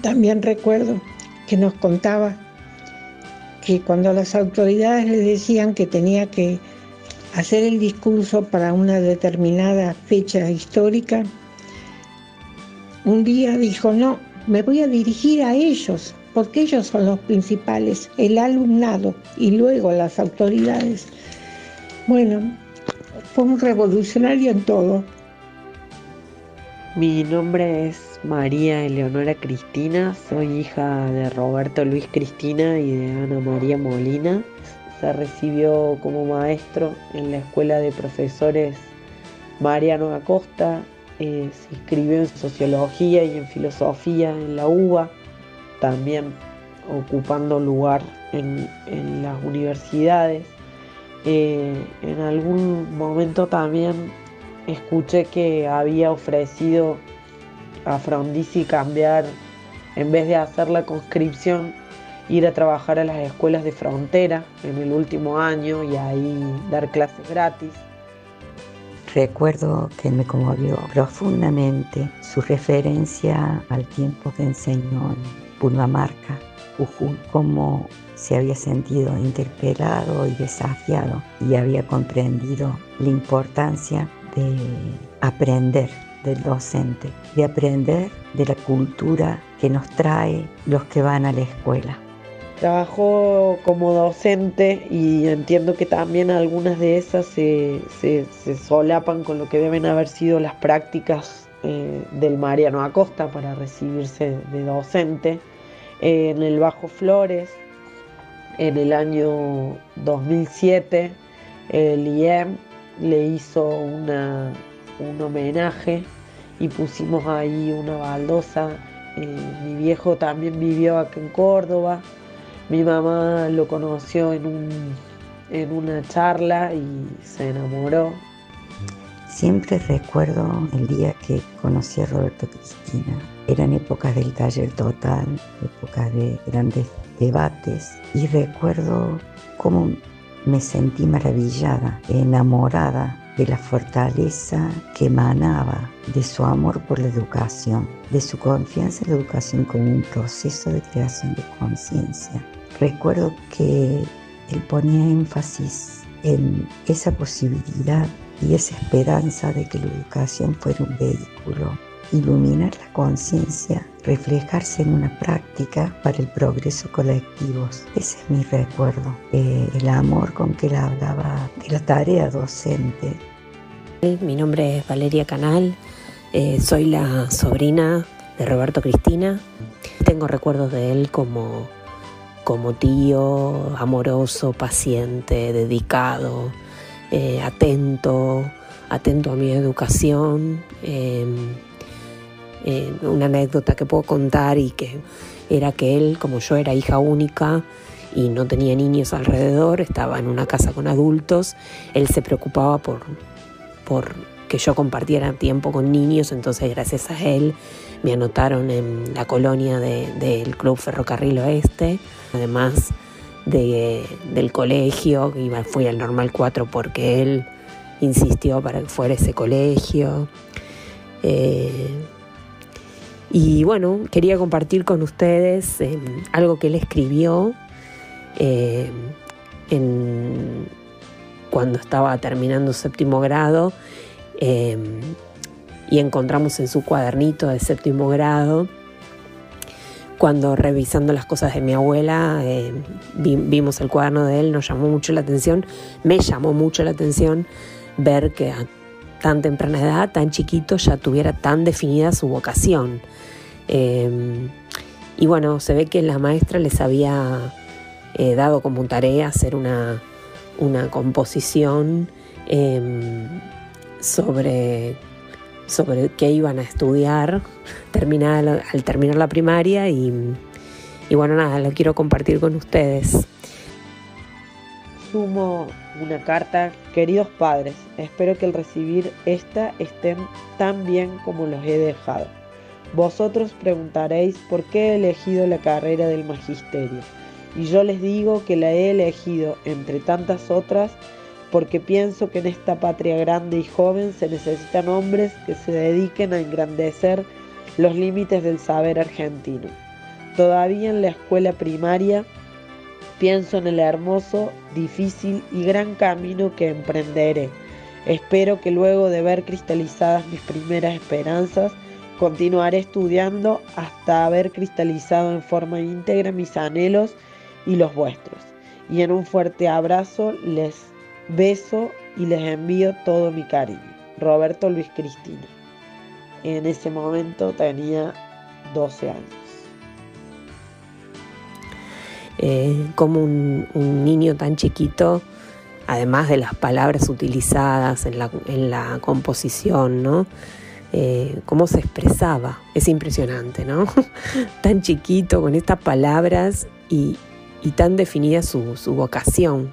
Speaker 13: También recuerdo que nos contaba que cuando las autoridades le decían que tenía que hacer el discurso para una determinada fecha histórica, un día dijo, no, me voy a dirigir a ellos, porque ellos son los principales, el alumnado y luego las autoridades. Bueno, fue un revolucionario en todo.
Speaker 14: Mi nombre es María Eleonora Cristina, soy hija de Roberto Luis Cristina y de Ana María Molina. Se recibió como maestro en la Escuela de Profesores Mariano Acosta eh, se inscribió en sociología y en filosofía en la UBA, también ocupando lugar en, las universidades. Eh, en algún momento también escuché que había ofrecido a Frondizi cambiar, en vez de hacer la conscripción, ir a trabajar a las escuelas de frontera en el último año y ahí dar clases gratis.
Speaker 15: Recuerdo que me conmovió profundamente su referencia al tiempo que enseñó en Purmamarca, Jujuy, cómo se había sentido interpelado y desafiado y había comprendido la importancia de aprender del docente, de aprender de la cultura que nos trae los que van a la escuela.
Speaker 14: Trabajo como docente y entiendo que también algunas de esas se, solapan con lo que deben haber sido las prácticas eh, del Mariano Acosta para recibirse de docente. en el Bajo Flores, en el año 2007, el IEM le hizo una, un homenaje y pusimos ahí una baldosa. Eh, mi viejo también vivió acá en Córdoba mi mamá lo conoció en, un, en una charla y se enamoró.
Speaker 15: Siempre recuerdo el día que conocí a Roberto Cristina. Eran épocas del taller total, épocas de grandes debates y recuerdo cómo me sentí maravillada, enamorada de la fortaleza que emanaba de su amor por la educación, de su confianza en la educación como un proceso de creación de conciencia. Recuerdo que él ponía énfasis en esa posibilidad y esa esperanza de que la educación fuera un vehículo, iluminar la conciencia, reflejarse en una práctica para el progreso colectivo. Ese es mi recuerdo, el amor con que él hablaba de la tarea docente.
Speaker 16: Mi nombre es Valeria Canal, eh, soy la sobrina de Roberto Cristina. Tengo recuerdos de él como, como tío, amoroso, paciente, dedicado, eh, atento, atento a mi educación. Em, eh, una anécdota que puedo contar y que era que él, como yo era hija única y no tenía niños alrededor, estaba en una casa con adultos, él se preocupaba por, por que yo compartiera tiempo con niños, entonces gracias a él me anotaron en la colonia del Club Ferrocarril Oeste, además del colegio, fui al Normal 4 porque él insistió para que fuera ese colegio. Eh, y bueno, quería compartir con ustedes eh, algo que él escribió eh, cuando estaba terminando séptimo grado y encontramos en su cuadernito de séptimo grado, cuando revisando las cosas de mi abuela, vimos el cuaderno de él, nos llamó mucho la atención, me llamó mucho la atención ver que a tan temprana edad, tan chiquito, ya tuviera tan definida su vocación. Em, y bueno, se ve que la maestra les había eh, dado como tarea hacer una, una composición em, sobre sobre qué iban a estudiar terminar, al terminar la primaria y, y bueno, nada, lo quiero compartir con ustedes.
Speaker 14: Sumo una carta, queridos padres, espero que al recibir esta estén tan bien como los he dejado. Vosotros preguntaréis por qué he elegido la carrera del magisterio, y yo les digo que la he elegido entre tantas otras porque pienso que en esta patria grande y joven se necesitan hombres que se dediquen a engrandecer los límites del saber argentino. Todavía en la escuela primaria pienso en el hermoso, difícil y gran camino que emprenderé. Espero que luego de ver cristalizadas mis primeras esperanzas, continuaré estudiando hasta haber cristalizado en forma íntegra mis anhelos y los vuestros. Y en un fuerte abrazo les Beso y les envío todo mi cariño. Roberto Luis Cristina. En ese momento tenía 12 años.
Speaker 16: Eh, como un, niño tan chiquito, además de las palabras utilizadas en la, composición, ¿no? Eh, cómo se expresaba, es impresionante, ¿no? tan chiquito, con estas palabras y, tan definida su, su vocación,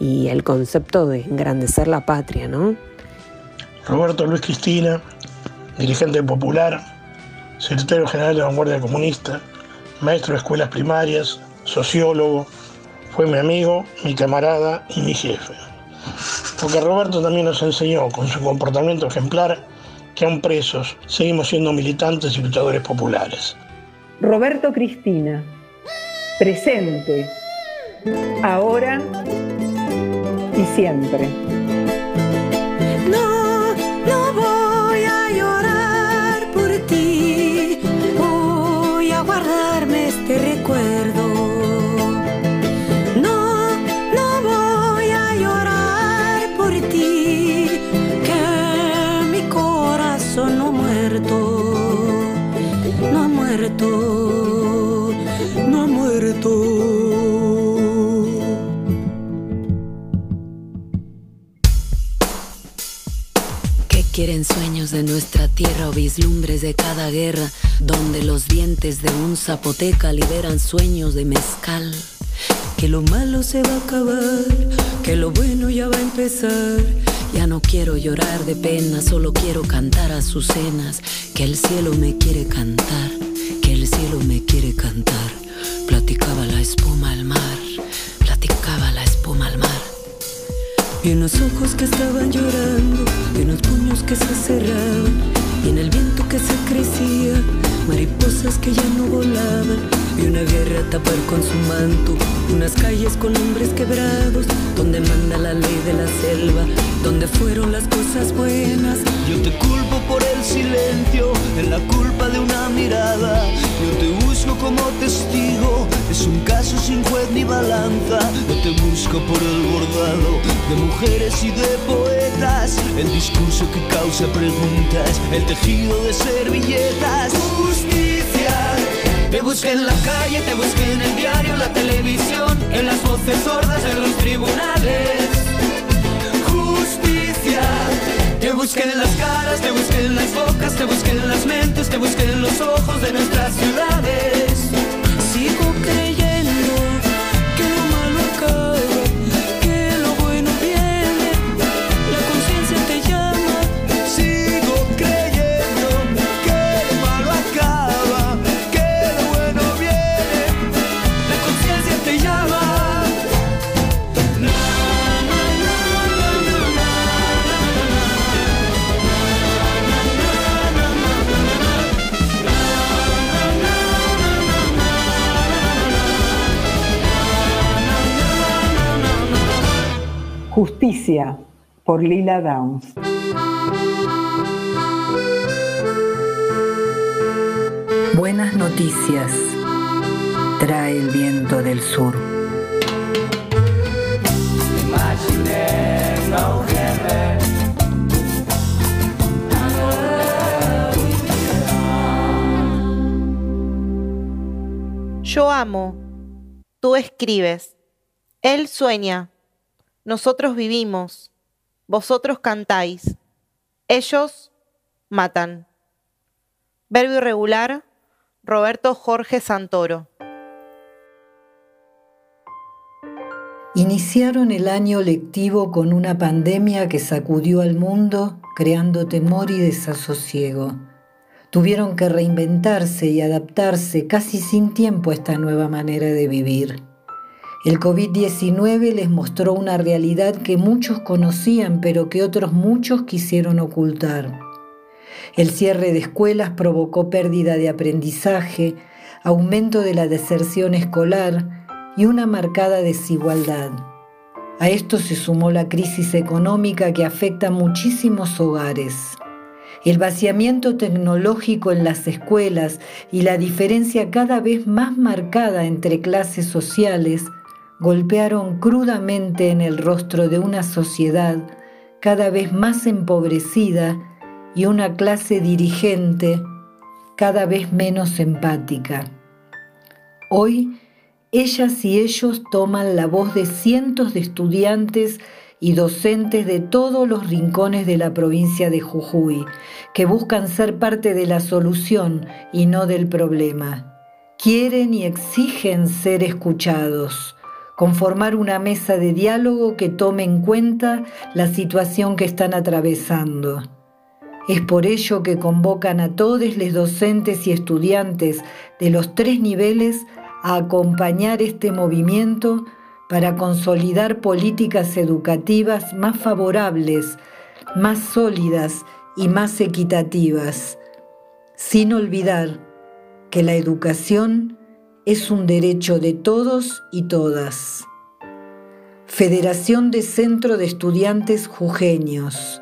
Speaker 16: y el concepto de engrandecer la patria, ¿no?
Speaker 17: Roberto Luis Cristina, dirigente popular, secretario general de la Vanguardia Comunista, maestro de escuelas primarias, sociólogo, fue mi amigo, mi camarada y mi jefe. Porque Roberto también nos enseñó con su comportamiento ejemplar que aún presos seguimos siendo militantes y luchadores populares.
Speaker 2: Roberto Cristina, presente, ahora y siempre.
Speaker 9: Vislumbres de cada guerra, donde los dientes de un zapoteca liberan sueños de mezcal. Que lo malo se va a acabar, que lo bueno ya va a empezar. Ya no quiero llorar de pena, solo quiero cantar a sus cenas. Que el cielo me quiere cantar, que el cielo me quiere cantar. Platicaba la espuma al mar, Y en los ojos que estaban llorando, y en los puños que se cerraban, y en el viento que se crecía, mariposas que ya no volaban, y una guerra tapar con su manto, unas calles con hombres quebrados, donde manda la ley de la selva, donde fueron las cosas buenas.
Speaker 18: Yo te culpo por el silencio, en la culpa de una mirada, yo te busco como testigo Es un caso sin juez ni balanza. Yo te busco por el bordado de mujeres y de poetas. El discurso que causa preguntas, el tejido de servilletas. Justicia. Te busqué en la calle, te busqué en el diario, la televisión, en las voces sordas de los tribunales. Justicia. Te busqué en las caras, te busqué en las bocas, te busqué en las mentes, te busqué en los ojos de nuestras ciudades.
Speaker 2: Justicia por Lila Downs.
Speaker 19: Buenas noticias trae el viento del sur.
Speaker 20: Yo amo, tú escribes, él sueña, nosotros vivimos, vosotros cantáis, ellos matan. Verbo irregular, Roberto Jorge Santoro.
Speaker 19: Iniciaron el año lectivo con una pandemia que sacudió al mundo, creando temor y desasosiego. Tuvieron que reinventarse y adaptarse casi sin tiempo a esta nueva manera de vivir. El COVID-19 les mostró una realidad que muchos conocían, pero que otros muchos quisieron ocultar. El cierre de escuelas provocó pérdida de aprendizaje, aumento de la deserción escolar y una marcada desigualdad. A esto se sumó la crisis económica que afecta a muchísimos hogares. El vaciamiento tecnológico en las escuelas y la diferencia cada vez más marcada entre clases sociales golpearon crudamente en el rostro de una sociedad cada vez más empobrecida y una clase dirigente cada vez menos empática. Hoy, ellas y ellos toman la voz de cientos de estudiantes y docentes de todos los rincones de la provincia de Jujuy, que buscan ser parte de la solución y no del problema. Quieren y exigen ser escuchados, conformar una mesa de diálogo que tome en cuenta la situación que están atravesando. Es por ello que convocan a todos los docentes y estudiantes de los tres niveles a acompañar este movimiento para consolidar políticas educativas más favorables, más sólidas y más equitativas, sin olvidar que la educación es un derecho de todos y todas. Federación de Centro de Estudiantes Jujeños,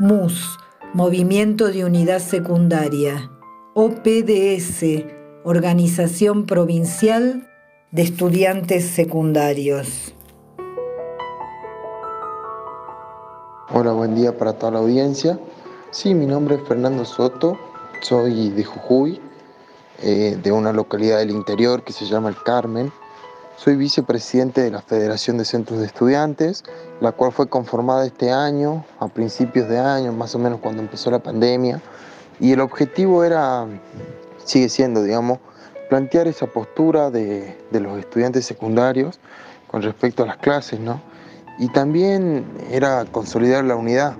Speaker 19: MUS, Movimiento de Unidad Secundaria, OPDS, Organización Provincial de Estudiantes Secundarios.
Speaker 21: Hola, buen día para toda la audiencia. Sí, mi nombre es Fernando Soto, soy de Jujuy, eh, de una localidad del interior que se llama El Carmen. Soy vicepresidente de la Federación de Centros de Estudiantes, la cual fue conformada este año, a principios de año, más o menos cuando empezó la pandemia. Y el objetivo era, sigue siendo, digamos, plantear esa postura de, de los estudiantes secundarios con respecto a las clases, ¿no? Y también era consolidar la unidad,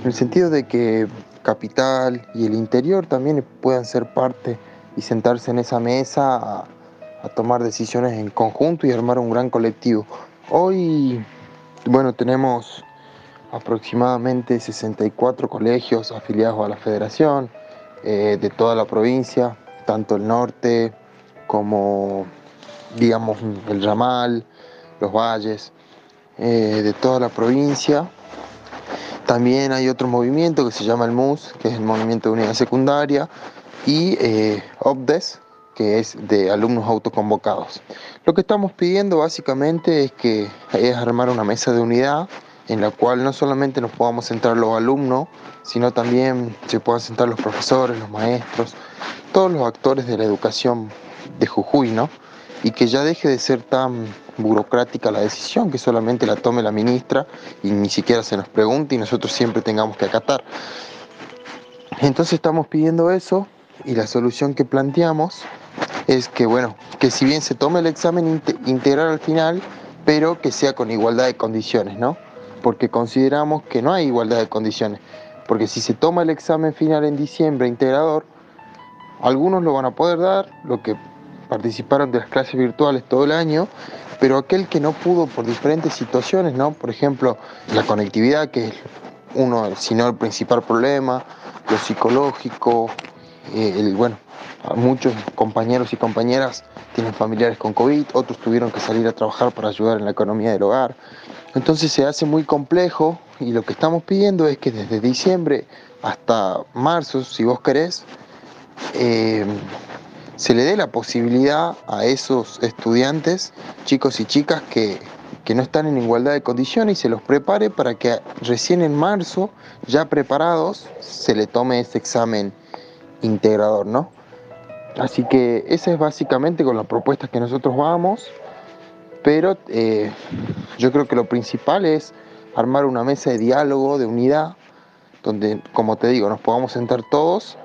Speaker 21: en el sentido de que capital y el interior también puedan ser parte y sentarse en esa mesa a, tomar decisiones en conjunto y armar un gran colectivo. Hoy, bueno, tenemos aproximadamente 64 colegios afiliados a la federación eh, de toda la provincia, tanto el norte como, digamos, el ramal, los valles, eh, de toda la provincia. También hay otro movimiento que se llama el MUS, que es el Movimiento de Unidad Secundaria, y eh, OPDES, que es de alumnos autoconvocados. Lo que estamos pidiendo básicamente es que es armar una mesa de unidad en la cual no solamente nos podamos sentar los alumnos, sino también se puedan sentar los profesores, los maestros, todos los actores de la educación de Jujuy, ¿no? Y que ya deje de ser tan burocrática la decisión, que solamente la tome la ministra y ni siquiera se nos pregunte y nosotros siempre tengamos que acatar. Entonces estamos pidiendo eso y la solución que planteamos es que, bueno, que si bien se tome el examen integral al final, pero que sea con igualdad de condiciones, ¿no? Porque consideramos que no hay igualdad de condiciones. Porque si se toma el examen final en diciembre integrador, algunos lo van a poder dar, lo que participaron de las clases virtuales todo el año, pero aquel que no pudo por diferentes situaciones, ¿no? Por ejemplo, la conectividad, que es uno, si no el principal problema, lo psicológico, eh, muchos compañeros y compañeras tienen familiares con COVID, otros tuvieron que salir a trabajar para ayudar en la economía del hogar. Entonces se hace muy complejo y lo que estamos pidiendo es que desde diciembre hasta marzo, si vos querés, eh, se le dé la posibilidad a esos estudiantes, chicos y chicas que, que no están en igualdad de condiciones y se los prepare para que recién en marzo, ya preparados, se le tome ese examen integrador, ¿no? Así que esa es básicamente con las propuestas que nosotros vamos, pero eh, yo creo que lo principal es armar una mesa de diálogo, de unidad, donde, como te digo, nos podamos sentar todos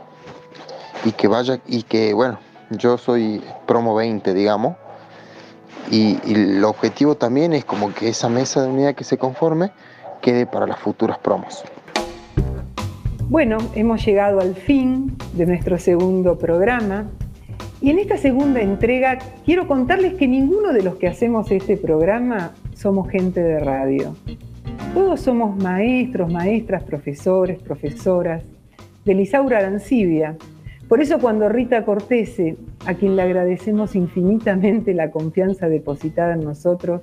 Speaker 21: y que vaya, y que, bueno, yo soy promo 20, digamos, y, y el objetivo también es como que esa mesa de unidad que se conforme quede para las futuras promos.
Speaker 2: Bueno, hemos llegado al fin de nuestro segundo programa y en esta segunda entrega quiero contarles que ninguno de los que hacemos este programa somos gente de radio. Todos somos maestros, maestras, profesores, profesoras de Lisaura Arancibia. Por eso cuando Rita Cortese, a quien le agradecemos infinitamente la confianza depositada en nosotros,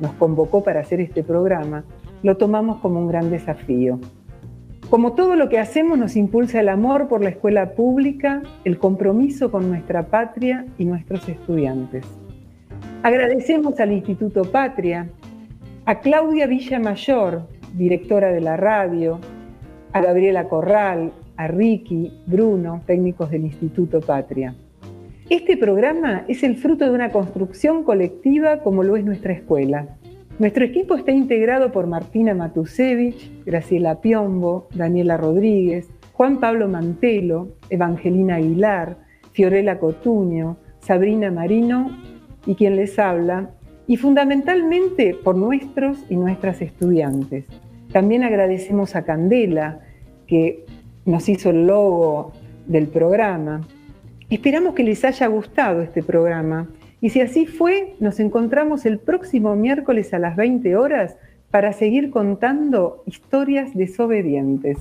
Speaker 2: nos convocó para hacer este programa, lo tomamos como un gran desafío. Como todo lo que hacemos nos impulsa el amor por la escuela pública, el compromiso con nuestra patria y nuestros estudiantes. Agradecemos al Instituto Patria, a Claudia Villamayor, directora de la radio, a Gabriela Corral, a Ricky, Bruno, técnicos del Instituto Patria. Este programa es el fruto de una construcción colectiva como lo es nuestra escuela. Nuestro equipo está integrado por Martina Matusevich, Graciela Piombo, Daniela Rodríguez, Juan Pablo Mantelo, Evangelina Aguilar, Fiorella Cotuño, Sabrina Marino y quien les habla, y fundamentalmente por nuestros y nuestras estudiantes. También agradecemos a Candela, que nos hizo el logo del programa. Esperamos que les haya gustado este programa y si así fue, nos encontramos el próximo miércoles a las 20 horas para seguir contando historias desobedientes.